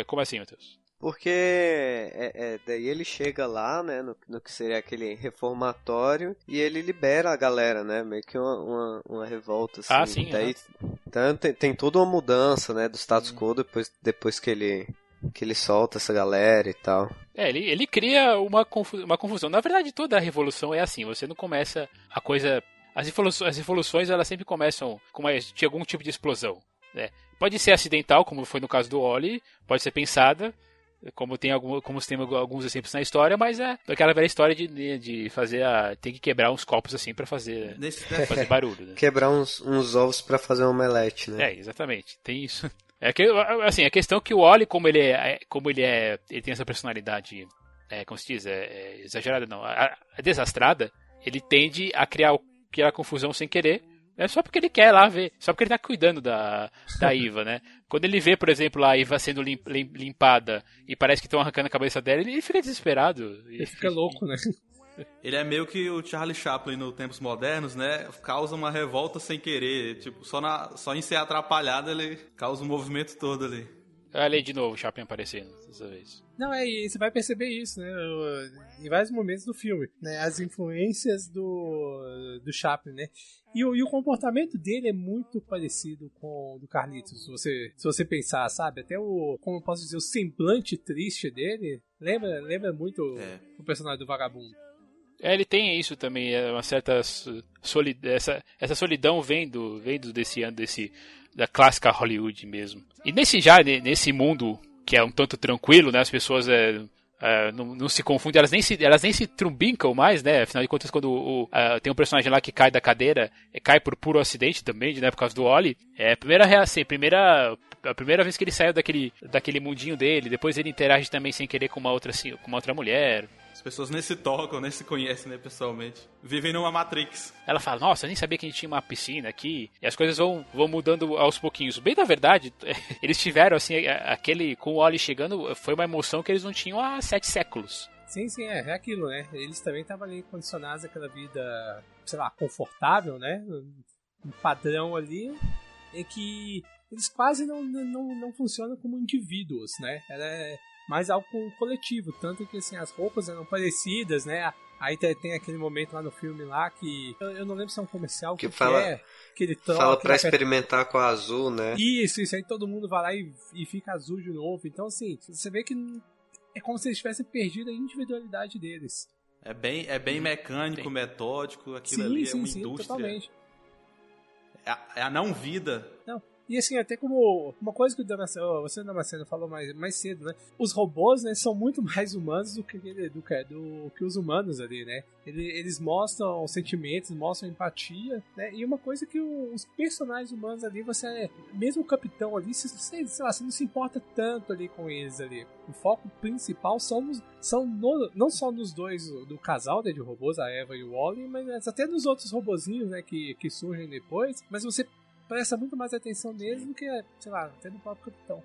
Como assim, Matheus? Porque é, é, daí ele chega lá, né, no, no, que seria aquele reformatório, e ele libera a galera, né, meio que uma, uma, uma revolta, assim. Ah, sim. Daí uhum. tem, tem toda uma mudança, né, do status quo depois, depois que ele que ele solta essa galera e tal. É, ele, ele cria uma, confu uma confusão. Na verdade, toda a revolução é assim, você não começa a coisa... As revoluções, as revoluções elas sempre começam com uma, de algum tipo de explosão. Né? Pode ser acidental, como foi no caso do Oli, pode ser pensada, como tem algum, como tem alguns exemplos na história, mas é aquela velha história de, de fazer a tem que quebrar uns copos assim para fazer Nesse... fazer barulho, né? Quebrar uns, uns ovos para fazer um omelete, né? É, exatamente. Tem isso. É que assim, a questão é que o Oli como ele é, como ele é, ele tem essa personalidade, é, como se diz, é, é exagerada não, a, a desastrada, ele tende a criar criar confusão sem querer é só porque ele quer lá ver, só porque ele tá cuidando da, da Iva, né? Quando ele vê, por exemplo, a Iva sendo limpada e parece que estão arrancando a cabeça dela, ele fica desesperado. Ele fica louco, né? Ele é meio que o Charlie Chaplin no Tempos Modernos, né? Causa uma revolta sem querer. Tipo, só, na, só em ser atrapalhado ele causa um movimento todo ali. Olha aí de novo o Chaplin aparecendo dessa vez. Não, é, e você vai perceber isso, né? Em vários momentos do filme, né? As influências do, do Chaplin, né? E o, e o comportamento dele é muito parecido com o do Carlitos, se você, se você pensar, sabe? Até o, como eu posso dizer, o semblante triste dele lembra, lembra muito é. o personagem do vagabundo. É, ele tem isso também, é uma certa solidão, essa, essa solidão vem, do, vem do, desse ano, desse, da clássica Hollywood mesmo. E nesse já, nesse mundo que é um tanto tranquilo, né, as pessoas é, é, não, não, se confundem, elas nem se, elas nem se trumbincam mais, né? Afinal de contas, quando o, tem um personagem lá que cai da cadeira, é, cai por puro acidente também, né? Por causa do Oli. É a primeira reação, primeira, a primeira vez que ele saiu daquele, daquele mundinho dele, depois ele interage também sem querer com uma outra, assim, com uma outra mulher. As pessoas nem se tocam, nem se conhecem, né, pessoalmente. Vivem numa Matrix. Ela fala, nossa, eu nem sabia que a gente tinha uma piscina aqui. E as coisas vão, vão mudando aos pouquinhos. Bem na verdade, eles tiveram, assim, aquele, com o Oli chegando, foi uma emoção que eles não tinham há sete séculos. Sim, sim, é, é aquilo, né? Eles também estavam ali condicionados àquela vida, sei lá, confortável, né? Um padrão ali, em que eles quase não, não, não funcionam como indivíduos, né? Ela é mas algo coletivo, tanto que assim, as roupas eram parecidas, né? Aí tem aquele momento lá no filme lá que eu, não lembro se é um comercial que, que fala, é, que ele troca, fala para experimentar com a azul, né? Isso, isso aí todo mundo vai lá e, e fica azul de novo. Então assim, você vê que é como se eles tivessem perdido a individualidade deles. É bem, é bem mecânico, metódico, aquilo sim, ali é sim, uma sim, indústria. Totalmente. é a, é a não vida. Não, e assim, até como uma coisa que o Damasceno, você Damasceno falou mais, mais cedo, né? Os robôs, né, são muito mais humanos do que, do, do, do que os humanos ali, né? Eles mostram sentimentos, mostram empatia, né? E uma coisa que os personagens humanos ali, você, mesmo o capitão ali, você, sei lá, você não se importa tanto ali com eles ali. O foco principal são, nos, são no, não só nos dois, do casal né, de robôs, a Eva e o Wally, mas até nos outros robozinhos, né, que, que surgem depois. Mas você presta muito mais atenção neles do que, sei lá, até no próprio capitão.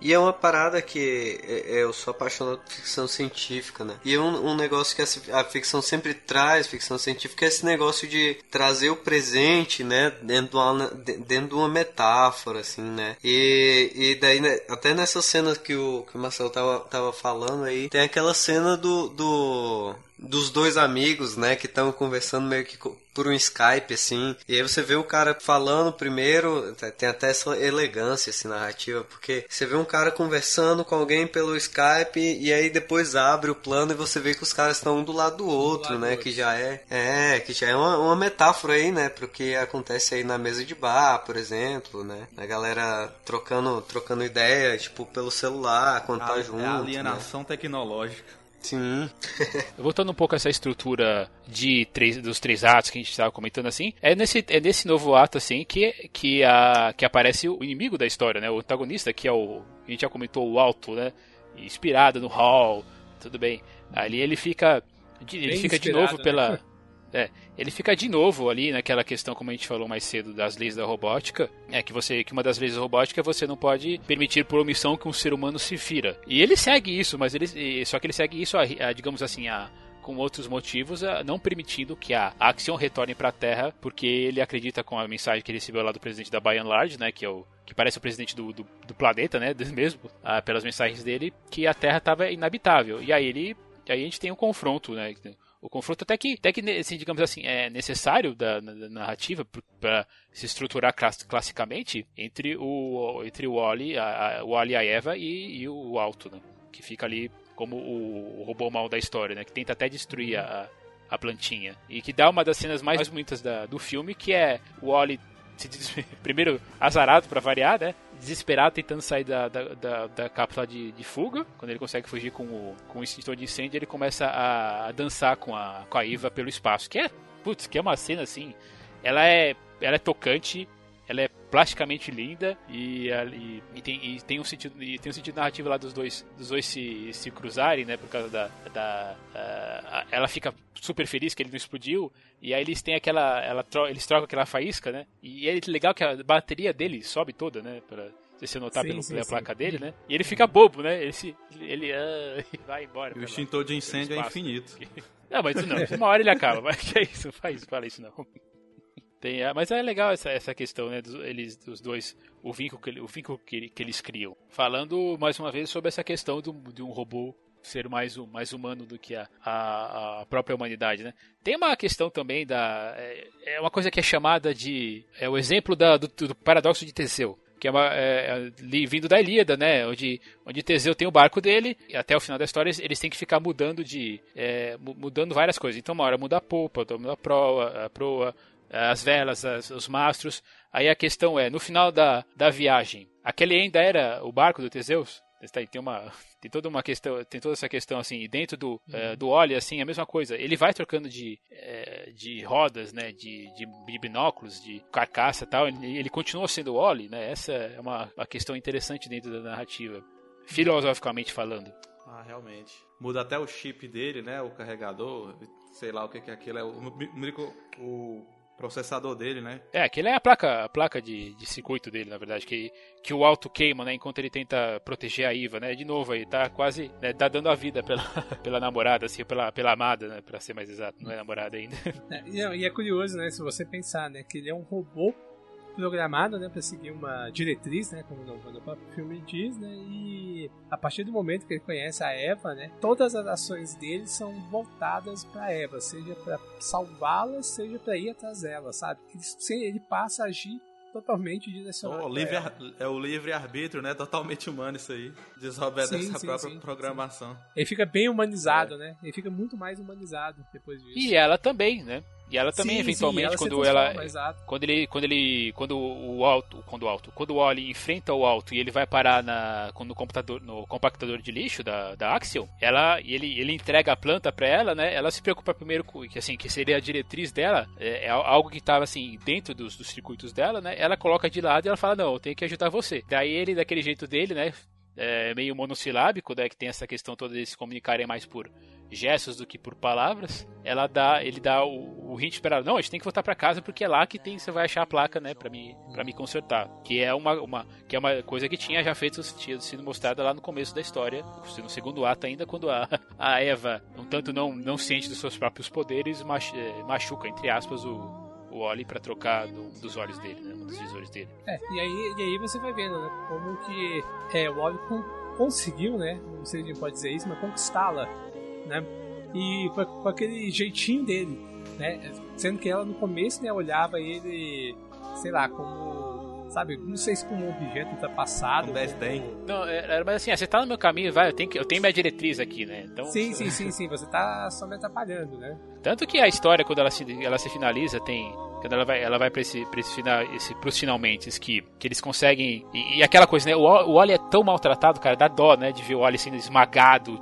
E é uma parada que é, é, eu sou apaixonado por ficção científica, né? E é um, um negócio que a, ficção sempre traz, ficção científica, é esse negócio de trazer o presente, né? Dentro de uma, dentro de uma metáfora, assim, né? E, e daí, né, até nessa cena que o, que o Marcelo tava, tava falando aí, tem aquela cena do, do dos dois amigos, né, que estão conversando meio que por um Skype, assim. E aí você vê o cara falando primeiro, tem até essa elegância, assim, narrativa, porque você vê um cara conversando com alguém pelo Skype e aí depois abre o plano e você vê que os caras estão um do lado do outro, do lado né, que já é, é, que já é uma, uma metáfora aí, né, pro que acontece aí na mesa de bar, por exemplo, né, a galera trocando, trocando ideia, tipo, pelo celular, quando tá a, tá junto. É a alienação né? tecnológica. Sim. Voltando um pouco a essa estrutura de três, dos três atos que a gente estava comentando assim, é nesse, é nesse novo ato assim que, que, a, que aparece o inimigo da história, né? O antagonista, que é o. A gente já comentou o alto, né? Inspirado no Hall, tudo bem. Ali ele fica. Ele fica de novo pela. Né? É, ele fica de novo ali naquela questão, como a gente falou mais cedo, das leis da robótica, é que você que uma das leis da robótica é você não pode permitir por omissão que um ser humano se fira. E ele segue isso, mas ele só que ele segue isso, a, a, digamos assim, a com outros motivos, não permitindo que a Axion retorne para a Terra, porque ele acredita com a mensagem que ele recebeu lá do presidente da and Large, né, que é o que parece o presidente do, do, do planeta, né, mesmo, pelas mensagens dele, que a Terra estava inabitável. E aí ele, aí a gente tem um confronto, né, o confronto até que, até que assim, digamos assim, é necessário da, da narrativa para se estruturar class, classicamente entre o entre o Wally, a, a, o Wally a Eva e, e o Alto, né? Que fica ali como o, o robô mal da história, né? Que tenta até destruir a, a plantinha. E que dá uma das cenas mais bonitas da, do filme, que é o Wally primeiro azarado para variar, né? Desesperado tentando sair da, da, da, da cápsula de, de, fuga. Quando ele consegue fugir com o, com o extintor de incêndio, ele começa a, a, dançar com a, com a Iva pelo espaço. Que é, putz, que é uma cena assim. Ela é, ela é tocante, ela é plasticamente linda e, e, e, tem, e, tem, um sentido e tem um sentido narrativo lá dos dois dos dois se, se cruzarem né por causa da, da uh, ela fica super feliz que ele não explodiu e aí eles têm aquela ela tro, eles trocam aquela faísca né e é legal que a bateria dele sobe toda né para você notar sim, pelo, sim, pela sim. placa dele, né? E ele fica bobo, né? Ele, se, ele uh, vai embora. E o extintor de incêndio é infinito. Não, mas isso não. Uma hora ele acaba. Mas que é isso? Faz, fala isso não. Tem, mas é legal essa, essa questão, né? Dos, eles, dos dois, o vínculo, que, o vínculo que, que eles criam. Falando mais uma vez sobre essa questão do, de um robô ser mais, mais humano do que a, a, a, própria humanidade, né? Tem uma questão também da... É, é uma coisa que é chamada de... É o exemplo da, do, do paradoxo de Teseu que é, uma, é, é vindo da Ilíada, né? Onde, onde Teseu tem o barco dele, e até o final da história eles têm que ficar mudando de. É, mudando várias coisas. Então, uma hora muda a polpa, outra muda a proa, a proa, as velas, as, os mastros. Aí a questão é, no final da, da viagem, aquele ainda era o barco do Teseus? Tem uma tem toda uma questão, tem toda essa questão assim, dentro do uhum. uh, do óleo assim, a mesma coisa. Ele vai trocando de, uh, de rodas, né, de, de, binóculos, de carcaça, tal. Ele, ele continua sendo óleo, né? Essa é uma, uma questão interessante dentro da narrativa, filosoficamente falando. Ah, realmente. Muda até o chip dele, né? O carregador, sei lá o que, que é aquilo. É o, o, o processador dele, né? É, aquele é a placa, a placa de, de circuito dele, na verdade, que, que o alto queima, né? Enquanto ele tenta proteger a Iva, né? De novo aí, tá quase, né, tá dando a vida pela, pela namorada, assim, pela, pela amada, né? Pra ser mais exato, não é namorada ainda. É, e é curioso, né? Se você pensar, né? Que ele é um robô programado, né, para seguir uma diretriz, né, como no, próprio filme diz, né, e a partir do momento que ele conhece a Eva, né, todas as ações dele são voltadas para Eva, seja para salvá-la, seja para ir atrás dela, sabe? Ele, ele passa a agir totalmente direcionado. Oh, livre, é o livre arbítrio, né? Totalmente humano isso aí. Desobedece sim, a sim, própria sim, programação. Ele fica bem humanizado, é. né? Ele fica muito mais humanizado depois disso. E ela também, né? E ela também, Sim, eventualmente, sim, ela quando ela. exato. Quando ele. Quando ele. Quando o alto. Quando o alto. Quando o Wally enfrenta o alto e ele vai parar na, no computador. no compactador de lixo da, da Axiom, ela. E ele, ele entrega a planta pra ela, né? Ela se preocupa primeiro com. Que assim, que seria a diretriz dela. É, é algo que tava assim, dentro dos, dos circuitos dela, né? Ela coloca de lado e ela fala, não, eu tenho que ajudar você. Daí ele, daquele jeito dele, né? É, meio monossilábico, né, que tem essa questão toda de se comunicarem mais por gestos do que por palavras. Ela dá, ele dá o, o hint para ela, não, a gente tem que voltar para casa porque é lá que tem, você vai achar a placa, né, para me, para me consertar, que é uma, uma, que é uma coisa que tinha já feito, tinha sido mostrada lá no começo da história, no segundo ato ainda quando a, a Eva, um tanto não não ciente dos seus próprios poderes, machuca entre aspas o o Oli para trocar do, dos olhos dele, né? Dos visores dele. É, e aí, e aí você vai vendo, né? Como que é, o Oli conseguiu, né? Não sei se a gente pode dizer isso, mas conquistá-la, né? E com, com, aquele jeitinho dele, né? Sendo que ela no começo, né, olhava ele, sei lá, como sabe? Não sei se como um objeto ultrapassado. Um desdém. Não, é, é, mas assim, você tá no meu caminho, vai, eu tenho, que, eu tenho minha diretriz aqui, né? Então, sim, sim, sim, sim, você tá só me atrapalhando, né? Tanto que a história, quando ela se, ela se finaliza, tem. Quando ela vai, ela vai pra, esse, pra esse final, esse, pros finalmente, que, que eles conseguem. E, e, aquela coisa, né? O, o Oli é tão maltratado, cara, dá dó, né? De ver o Oli sendo esmagado,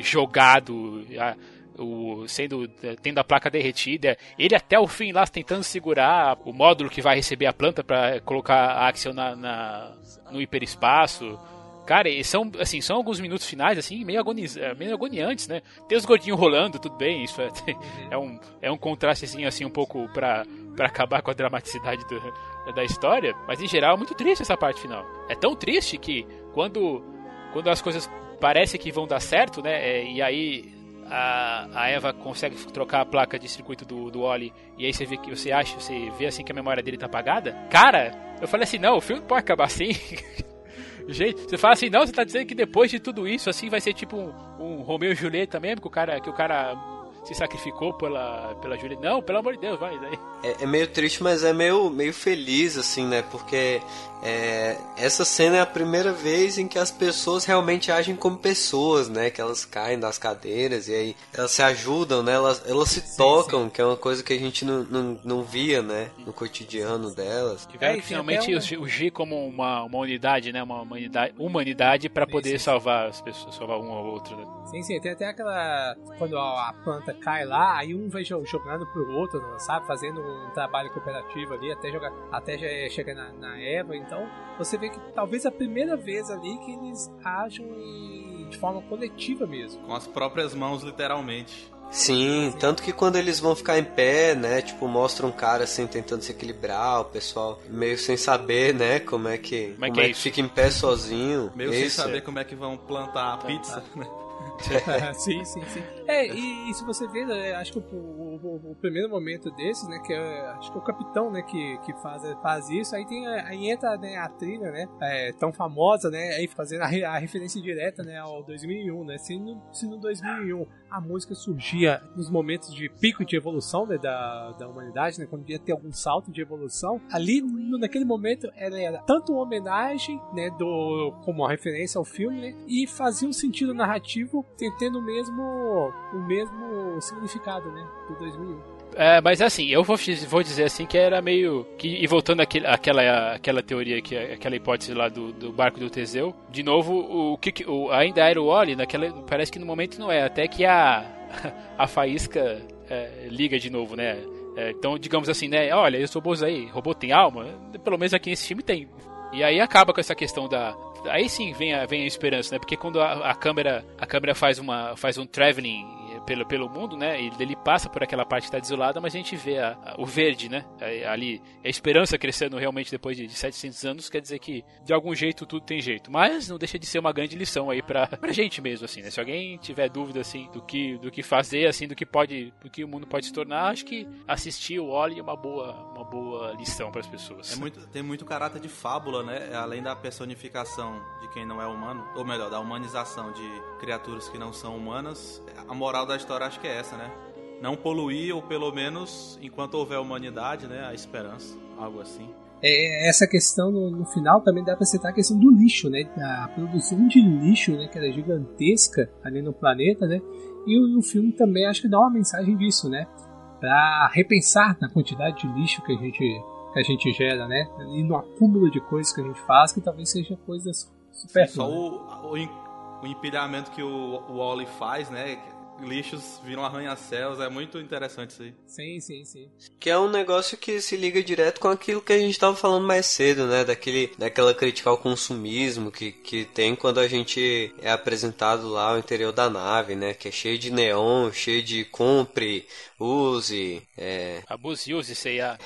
jogado. A, o, sendo tendo a placa derretida, ele até o fim lá tentando segurar o módulo que vai receber a planta para colocar a Axion na, na, no hiperespaço. Cara, são, assim, são alguns minutos finais, assim, meio, agoniz, meio agoniantes, né? Tem os gordinhos rolando, tudo bem, isso é, é um, é um contrastezinho, assim, um pouco pra, pra acabar com a dramaticidade do, da história, mas em geral é muito triste essa parte final. É tão triste que quando, quando as coisas parecem que vão dar certo, né? É, e aí a, a Eva consegue trocar a placa de circuito do, do Oli e aí você vê que você acha, você vê assim que a memória dele tá apagada, cara, eu falei assim, não, o filme pode acabar assim. Gente, você fala assim, não, você tá dizendo que depois de tudo isso, assim, vai ser tipo um, um Romeu e Julieta mesmo, que o cara, que o cara se sacrificou pela, pela Julieta. Não, pelo amor de Deus, vai daí. É, é meio triste, mas é meio, meio feliz, assim, né? Porque é, essa cena é a primeira vez em que as pessoas realmente agem como pessoas, né? Que elas caem das cadeiras e aí elas se ajudam, né? Elas, elas se sim, tocam, sim. que é uma coisa que a gente não, não, não via, né? No cotidiano delas. Tiveram é, finalmente um... o G como uma, uma unidade, né? Uma humanidade, humanidade para poder sim, salvar as pessoas, salvar um ou outro, né? Sim, sim. Tem até aquela. Quando a planta cai lá, aí um vai jogando pro outro, sabe? Fazendo um trabalho cooperativo ali até jogar, até chegar na, na Eva. Então, você vê que talvez a primeira vez ali que eles ajam de forma coletiva mesmo. Com as próprias mãos, literalmente. Sim, tanto que quando eles vão ficar em pé, né, tipo, mostra um cara assim tentando se equilibrar, o pessoal meio sem saber, né, como é que, como é, como é que, é que fica em pé sozinho. Meio sem saber como é que vão plantar a pizza, né? sim, sim, sim. É, e, e, se você ver, né, acho que o, o, o, primeiro momento desses, né, que é, acho que é o capitão, né, que, que faz, faz isso, aí tem, aí entra né, a trilha, né, é, tão famosa, né, aí fazendo a, a, referência direta, né, ao 2001, né, se no, se no 2001 a música surgia nos momentos de pico de evolução, né, da, da humanidade, né, quando ia ter algum salto de evolução, ali, no, naquele momento, ela era tanto uma homenagem, né, do, como uma referência ao filme, né, e fazia um sentido narrativo tendo o mesmo, o mesmo significado, né, do 2001. É, mas assim, eu vou, vou dizer assim que era meio. Que, e voltando àquele, àquela, àquela teoria, que, aquela hipótese lá do, do barco do Teseu, de novo, o que ainda era o Oli, naquela, parece que no momento não é, até que a, a faísca é, liga de novo, né? É, então, digamos assim, né? Olha, eu sou aí, robô tem alma? Pelo menos aqui nesse filme tem. E aí acaba com essa questão da, aí sim vem a, vem a esperança, né? Porque quando a, a câmera a câmera faz uma faz um traveling pelo, pelo mundo, né? Ele, ele passa por aquela parte que está desolada, mas a gente vê a, a, o verde, né? Ali, a esperança crescendo realmente depois de, de 700 anos, quer dizer que de algum jeito tudo tem jeito. Mas não deixa de ser uma grande lição aí pra, pra gente mesmo, assim, né? Se alguém tiver dúvida, assim, do que, do que fazer, assim, do que pode, do que o mundo pode se tornar, acho que assistir o Oli é uma boa, uma boa lição para as pessoas. É muito, tem muito caráter de fábula, né? Além da personificação de quem não é humano, ou melhor, da humanização de criaturas que não são humanas, a moral da história acho que é essa, né? Não poluir, ou pelo menos, enquanto houver humanidade, né? A esperança, algo assim. É, essa questão no, no, final também dá para citar a questão do lixo, né? A produção de lixo, né? Que era gigantesca ali no planeta, né? E o, o filme também acho que dá uma mensagem disso, né? para repensar na quantidade de lixo que a gente que a gente gera, né? E no acúmulo de coisas que a gente faz, que talvez seja coisas supérfluas. Só o, o, o empilhamento que o, o Wally faz, né? Lixos viram arranha-céus, é muito interessante isso aí. Sim, sim, sim. Que é um negócio que se liga direto com aquilo que a gente estava falando mais cedo, né? Daquele, daquela crítica ao consumismo que, que tem quando a gente é apresentado lá ao interior da nave, né? Que é cheio de neon, cheio de compre, use, é... Abuse, use, C&A.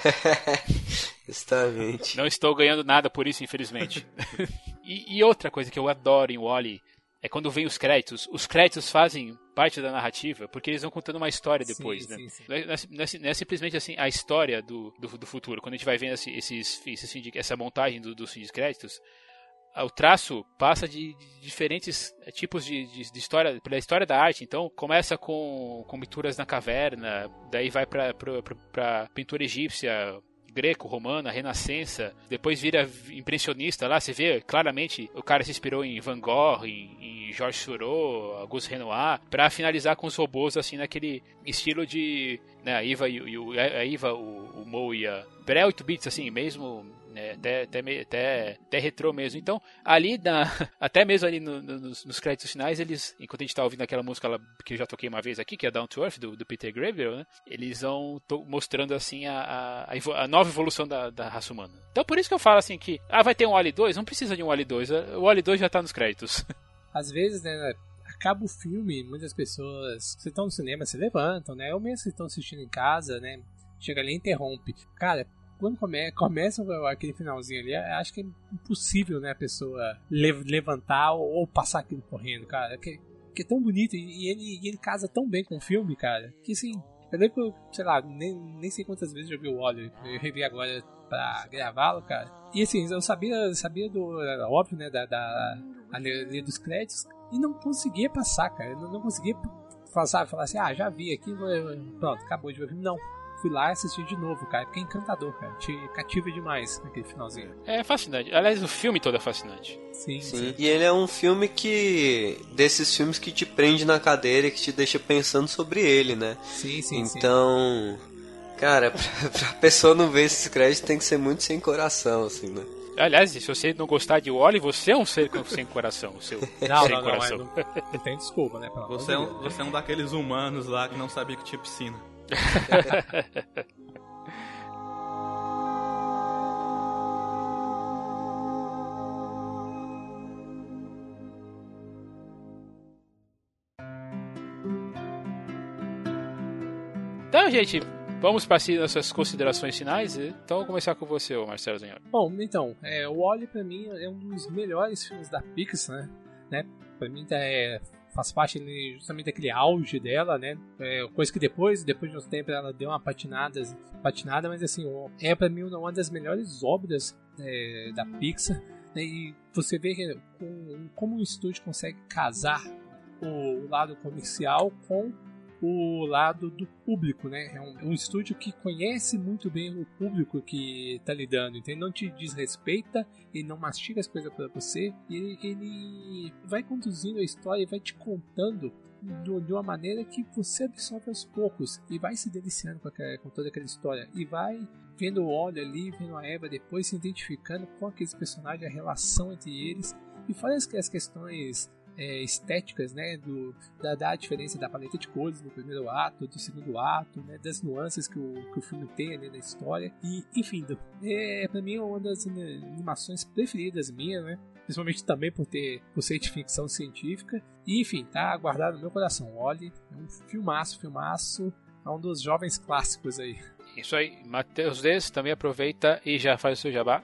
Justamente. Não estou ganhando nada por isso, infelizmente. e, e, outra coisa que eu adoro em Wally é quando vem os créditos. Os créditos fazem parte da narrativa, porque eles vão contando uma história depois, sim, né? Sim, sim. Não, é, não, é, não, é, simplesmente assim a história do, do, do, futuro. Quando a gente vai vendo esses, esses, essa montagem dos do de créditos, o traço passa de, de diferentes tipos de, de, de, história, pela história da arte. Então, começa com, com pinturas na caverna, daí vai para pintura egípcia, greco-romana, renascença, depois vira impressionista lá, você vê claramente o cara se inspirou em Van Gogh, em, em Georges Seurat, Auguste Renoir, para finalizar com os robôs assim naquele estilo de né, a Iva e, e a Iva, o, o Mo e a Brel 8 bits assim, mesmo né, até, até, até, até retrô mesmo. Então, ali, na, até mesmo ali no, no, nos, nos, créditos finais, eles, enquanto a gente está ouvindo aquela música que eu já toquei uma vez aqui, que é Down to Earth, do, do Peter Gabriel, né, eles vão mostrando assim a, a, a, nova evolução da, da raça humana. Então, por isso que eu falo assim que, ah, vai ter um Wally 2? Não precisa de um Wally 2, o Wally 2 já está nos créditos. Às vezes, né, acaba o filme, muitas pessoas, se estão no cinema, se levantam, né, ou mesmo se estão assistindo em casa, né, chega ali e interrompe. Cara, quando come, começa aquele finalzinho ali, acho que é impossível, né, a pessoa levantar ou, passar aquilo correndo, cara. Que, que é tão bonito e, ele, e ele casa tão bem com o filme, cara. Que assim, eu lembro, sei lá, nem, nem sei quantas vezes eu vi o óleo. Eu revi agora pra gravá-lo, cara. E assim, eu sabia, sabia do. Óbvio, né? Da, da a dos créditos. E não conseguia passar, cara. Eu não, não conseguia passar, falar assim, ah, já vi aqui, pronto, acabou de ver. Não fui lá e assisti de novo, cara. Porque é encantador, cara. Te cativa demais naquele finalzinho. É fascinante. Aliás, o filme todo é fascinante. Sim, sim, sim. E ele é um filme que. desses filmes que te prende na cadeira e que te deixa pensando sobre ele, né? Sim, sim. Então. Sim. Cara, pra, pra pessoa não ver esses créditos tem que ser muito sem coração, assim, né? Aliás, se você não gostar de Wally, você é um ser sem coração. Seu não, sem não, coração. Não, não, não, tem desculpa, né? Você é, um, você é um daqueles humanos lá que não sabia que tinha piscina. então, gente, vamos para as nossas considerações finais. Então, vou começar com você, Marcelo Zenhor. Bom, então, é, o Wally para mim é um dos melhores filmes da Pixar, né? Para mim é faz parte justamente daquele auge dela, né? É, coisa que depois, depois de um tempo, ela deu uma patinada, patinada mas assim, é para mim uma das melhores obras é, da Pixar. Né? E você vê com, como o estúdio consegue casar o lado comercial com o lado do público, né? É um, é um, estúdio que conhece muito bem o público que está lidando, então não te desrespeita, ele não mastiga as coisas para você, ele, ele vai conduzindo a história e vai te contando de uma maneira que você absorve aos poucos e vai se deliciando com, aquela, com toda aquela história e vai vendo o Olho ali, vendo a Eva depois se identificando com aqueles personagens, a relação entre eles e fora as, as questões é, estéticas, né, do, da, da, diferença da paleta de cores no primeiro ato, do segundo ato, né, das nuances que o, que o filme tem ali na história, e enfim, é, para mim é uma das animações preferidas minha, né, principalmente também por ter por ser de ficção científica, e enfim, tá guardado no meu coração, olhe, é um filmaço, filmaço, é um dos jovens clássicos aí. Isso aí, Matheus Des também aproveita e já faz o seu jabá.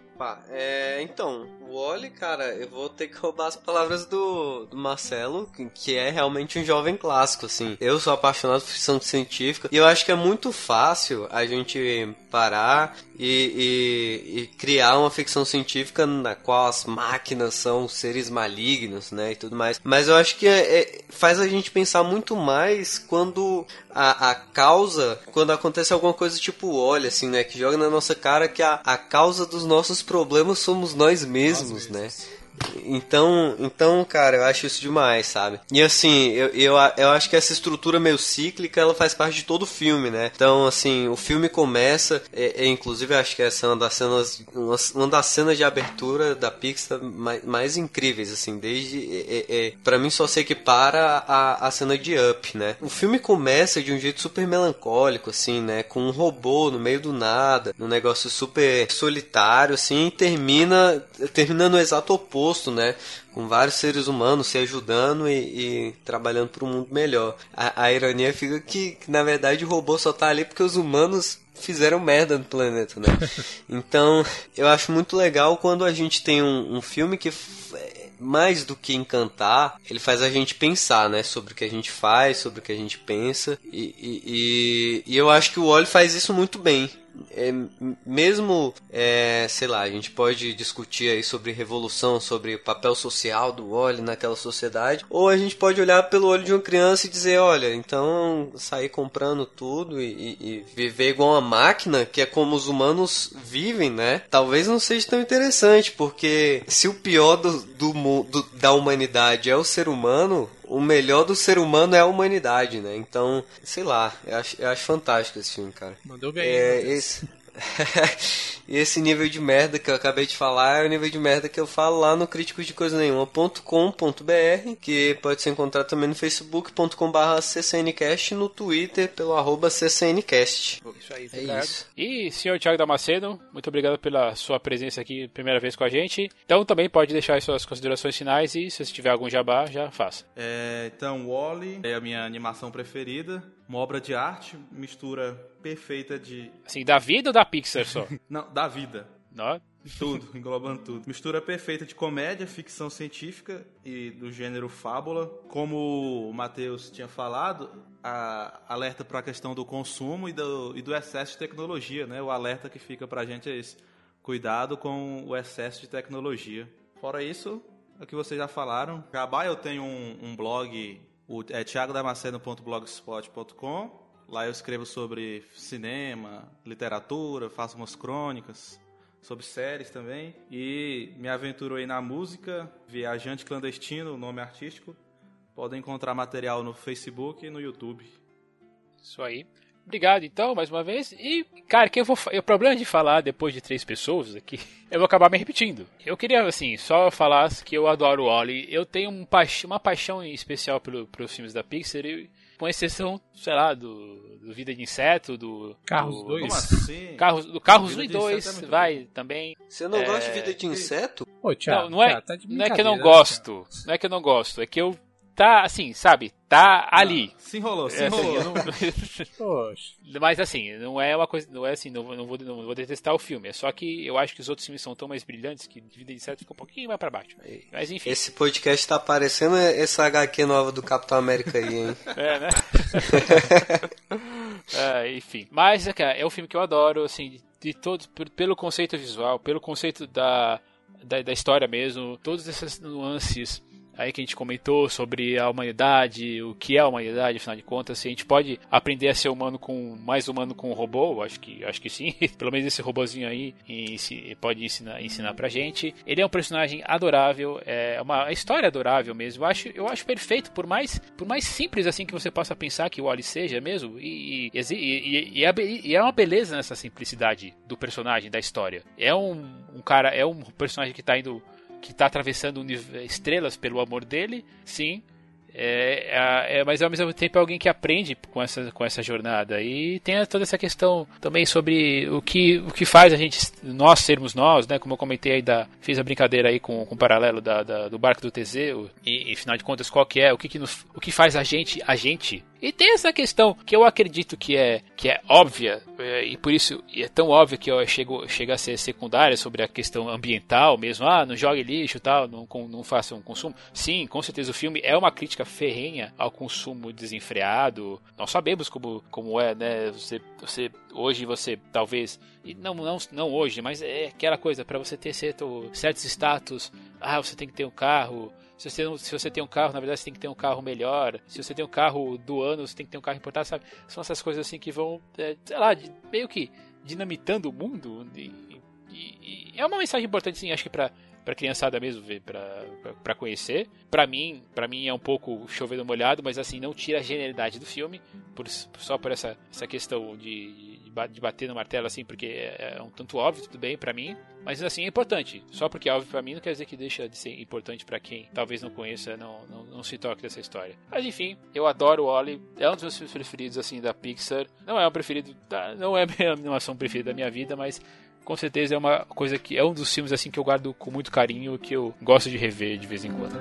É, então, o Oli, cara, eu vou ter que roubar as palavras do, do Marcelo, que, que, é realmente um jovem clássico, assim. Eu sou apaixonado por ficção científica e eu acho que é muito fácil a gente parar e, e, e, criar uma ficção científica na qual as máquinas são seres malignos, né, e tudo mais. Mas eu acho que é, é, faz a gente pensar muito mais quando a, a causa, quando acontece alguma coisa tipo olha, assim, né, que joga na nossa cara que a, a causa dos nossos problemas somos nós mesmos, nós mesmos. né? Então, então, cara, eu acho isso demais, sabe? E assim, eu, eu, eu acho que essa estrutura meio cíclica, ela faz parte de todo o filme, né? Então, assim, o filme começa, é, é, inclusive acho que essa é uma das cenas, uma, das cenas de abertura da Pixar mais, mais incríveis, assim, desde, é, é, é para mim só se equipara a, a cena de Up, né? O filme começa de um jeito super melancólico, assim, né? Com um robô no meio do nada, um negócio super solitário, assim, e termina, termina no exato oposto, né? Com vários seres humanos se ajudando e, e trabalhando para um mundo melhor. A, a ironia fica que, que, na verdade, o robô só tá ali porque os humanos fizeram merda no planeta, né? Então, eu acho muito legal quando a gente tem um, um filme que mais do que encantar, ele faz a gente pensar, né? Sobre o que a gente faz, sobre o que a gente pensa. E, e, e, e eu acho que o Wally faz isso muito bem é, mesmo, é, sei lá, a gente pode discutir aí sobre revolução, sobre o papel social do óleo naquela sociedade, ou a gente pode olhar pelo olho de uma criança e dizer, olha, então sair comprando tudo e, e viver igual uma máquina, que é como os humanos vivem, né? Talvez não seja tão interessante, porque se o pior do, do, do da humanidade é o ser humano, o melhor do ser humano é a humanidade, né? Então, sei lá, eu acho, eu acho fantástico esse filme, cara. Mandou bem. É, esse... e esse nível de merda que eu acabei de falar é o nível de merda que eu falo lá no críticos de coisa nenhuma.com.br, que pode ser encontrado também no facebook.com.br ccncast no Twitter pelo arroba ccncast. Isso aí, é isso. E senhor Thiago Damasceno, muito obrigado pela sua presença aqui, primeira vez com a gente. Então também pode deixar as suas considerações finais e se você tiver algum jabá, já faça. É, então, Wally é a minha animação preferida, uma obra de arte, mistura perfeita de. Assim, da vida ou da Pixar só? Não, da vida. Não? Tudo, englobando tudo. Mistura perfeita de comédia, ficção científica e do gênero fábula. Como o Matheus tinha falado, alerta para a questão do consumo e do, e do excesso de tecnologia, né? O alerta que fica para a gente é esse. Cuidado com o excesso de tecnologia. Fora isso, é o que vocês já falaram. Gabá, eu tenho um, um blog, o, é thiagodamaceno.blogspot.com Lá eu escrevo sobre cinema, literatura, faço umas crônicas sobre séries também. E me aventuro aí na música, Viajante Clandestino, o nome artístico. Podem encontrar material no Facebook e no YouTube. Isso aí. Obrigado, então, mais uma vez. E, cara, que eu vou. O problema de falar depois de três pessoas aqui, eu vou acabar me repetindo. Eu queria, assim, só falar que eu adoro o Oli. Eu tenho um uma paixão especial pelo, pelos filmes da Pixar. E com exceção, sei lá, do, do Vida de Inseto, do. Carros 2. Como assim? Carros, do Carros 1 e 2, é vai bom. também. Você não é... gosta de Vida de Inseto? Ô, Thiago, não, não, é, tá não é que eu não gosto. Né, não é que eu não gosto, é que eu tá assim, sabe? Tá ali. se enrolou, se enrolou. É, assim, não... Mas assim, não é uma coisa, não é assim, não, não, vou, não vou detestar o filme. É só que eu acho que os outros filmes são tão mais brilhantes que Vida de Certo fica um pouquinho mais pra baixo. Mas enfim. Esse podcast tá parecendo essa HQ nova do Capitão América aí, hein? é, né? é, enfim. Mas é, é um filme que eu adoro, assim, de todos, pelo conceito visual, pelo conceito da, da, da história mesmo, todas essas nuances aí que a gente comentou sobre a humanidade, o que é a humanidade, afinal de contas, se a gente pode aprender a ser humano com mais humano com um robô, acho que acho que sim. Pelo menos esse robôzinho aí pode ensinar ensinar pra gente. Ele é um personagem adorável, é uma história adorável mesmo. Eu acho eu acho perfeito por mais por mais simples assim que você possa pensar que o Wally seja mesmo e, e, e, e, é uma beleza nessa simplicidade do personagem da história. É um, um cara, é um personagem que está indo que está atravessando estrelas pelo amor dele, sim. É, é, é, mas ao mesmo tempo é alguém que aprende com essa, com essa jornada. E tem toda essa questão também sobre o que, o que faz a gente, nós sermos nós, né? Como eu comentei aí, da, fiz a brincadeira aí com, com o paralelo da, da, do barco do Teseu. E, e afinal de contas, qual que é? O que, que, nos, o que faz a gente a gente? E tem essa questão que eu acredito que é, que é óbvia, é, e por isso é tão óbvia que eu chego, chega a ser secundária sobre a questão ambiental mesmo. Ah, não jogue lixo tal, não, não faça um consumo. Sim, com certeza o filme é uma crítica ferrenha ao consumo desenfreado. Nós sabemos como, como é, né? Você, você, hoje você talvez. E não, não, não hoje, mas é aquela coisa, para você ter certo, certos status. Ah, você tem que ter um carro se você, não, se você tem um carro, na verdade você tem que ter um carro melhor. Se você tem um carro do ano, você tem que ter um carro importado, sabe? São essas coisas assim que vão, é, sei lá, meio que dinamitando o mundo. E, e, e é uma mensagem importante, sim, acho que pra, pra criançada mesmo ver, pra, conhecer. Pra mim, para mim é um pouco chovendo molhado, mas assim, não tira a genialidade do filme, por, só por essa, essa questão de, de bater no martelo assim, porque é, é um tanto óbvio, tudo bem para mim, mas assim é importante. Só porque é óbvio para mim não quer dizer que deixa de ser importante para quem talvez não conheça, não, não, não, se toque dessa história. Mas enfim, eu adoro o Wally, é um dos meus preferidos assim da Pixar. Não é o preferido, não é a minha animação preferida da minha vida, mas com certeza é uma coisa que é um dos filmes assim que eu guardo com muito carinho, que eu gosto de rever de vez em quando.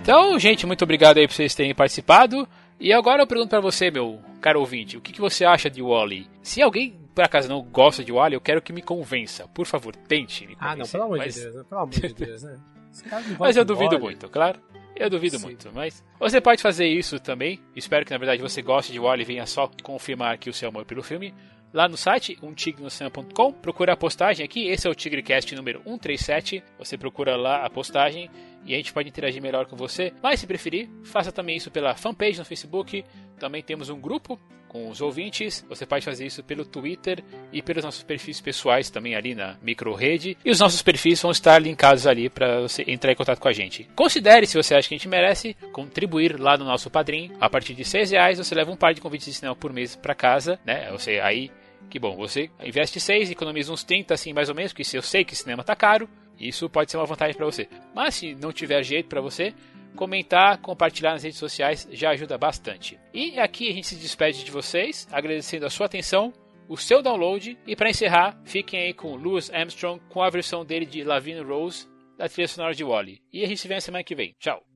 Então, gente, muito obrigado aí por vocês terem participado. E agora eu pergunto para você, meu caro ouvinte, o que, que você acha de Wally? Se alguém por acaso não gosta de Wally, eu quero que me convença. Por favor, tente me convencer. Ah, não, pelo amor mas... de Deus, pelo amor de Deus, né? mas eu duvido muito, claro. Eu duvido Sim. muito, mas você pode fazer isso também. Espero que na verdade você goste de Wally e venha só confirmar aqui o seu amor pelo filme. Lá no site, umtigrecinema.com, procura a postagem aqui, esse é o TigreCast número 137. Você procura lá a postagem e a gente pode interagir melhor com você. Mas se preferir, faça também isso pela fanpage no Facebook. Também temos um grupo com os ouvintes. Você pode fazer isso pelo Twitter e pelos nossos perfis pessoais também ali na microrede. E os nossos perfis vão estar linkados ali para você entrar em contato com a gente. Considere, se você acha que a gente merece, contribuir lá no nosso padrinho. A partir de seis reais você leva um par de convites de cinema por mês para casa, né? Você aí que bom, você investe 6, economiza uns 30 assim mais ou menos, porque se eu sei que cinema tá caro, isso pode ser uma vantagem para você. Mas se não tiver jeito para você, comentar, compartilhar nas redes sociais já ajuda bastante. E aqui a gente se despede de vocês, agradecendo a sua atenção, o seu download e para encerrar, fiquem aí com Louis Armstrong com a versão dele de Lavine Rose da trilha sonora de Wally. E a gente se vê na semana que vem. Tchau.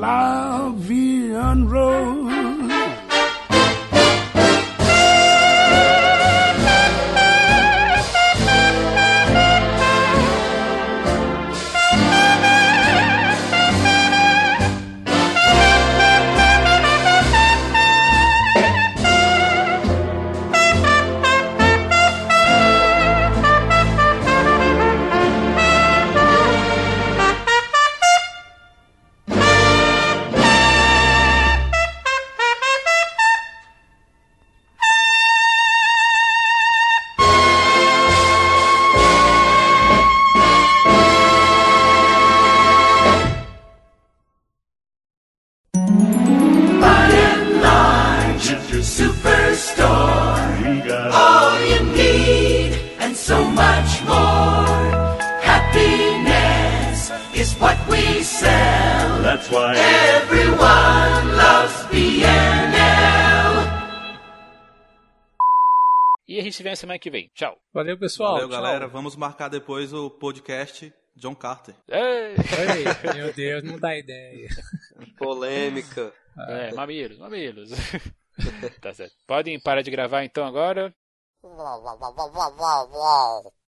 la vie en rose. Se vê na semana que vem. Tchau. Valeu, pessoal. Valeu, Tchau. galera. Vamos marcar depois o podcast John Carter. Ei! Ei, meu Deus, não dá ideia. Polêmica. É, mamilos, mamilos. tá certo. Podem parar de gravar então agora.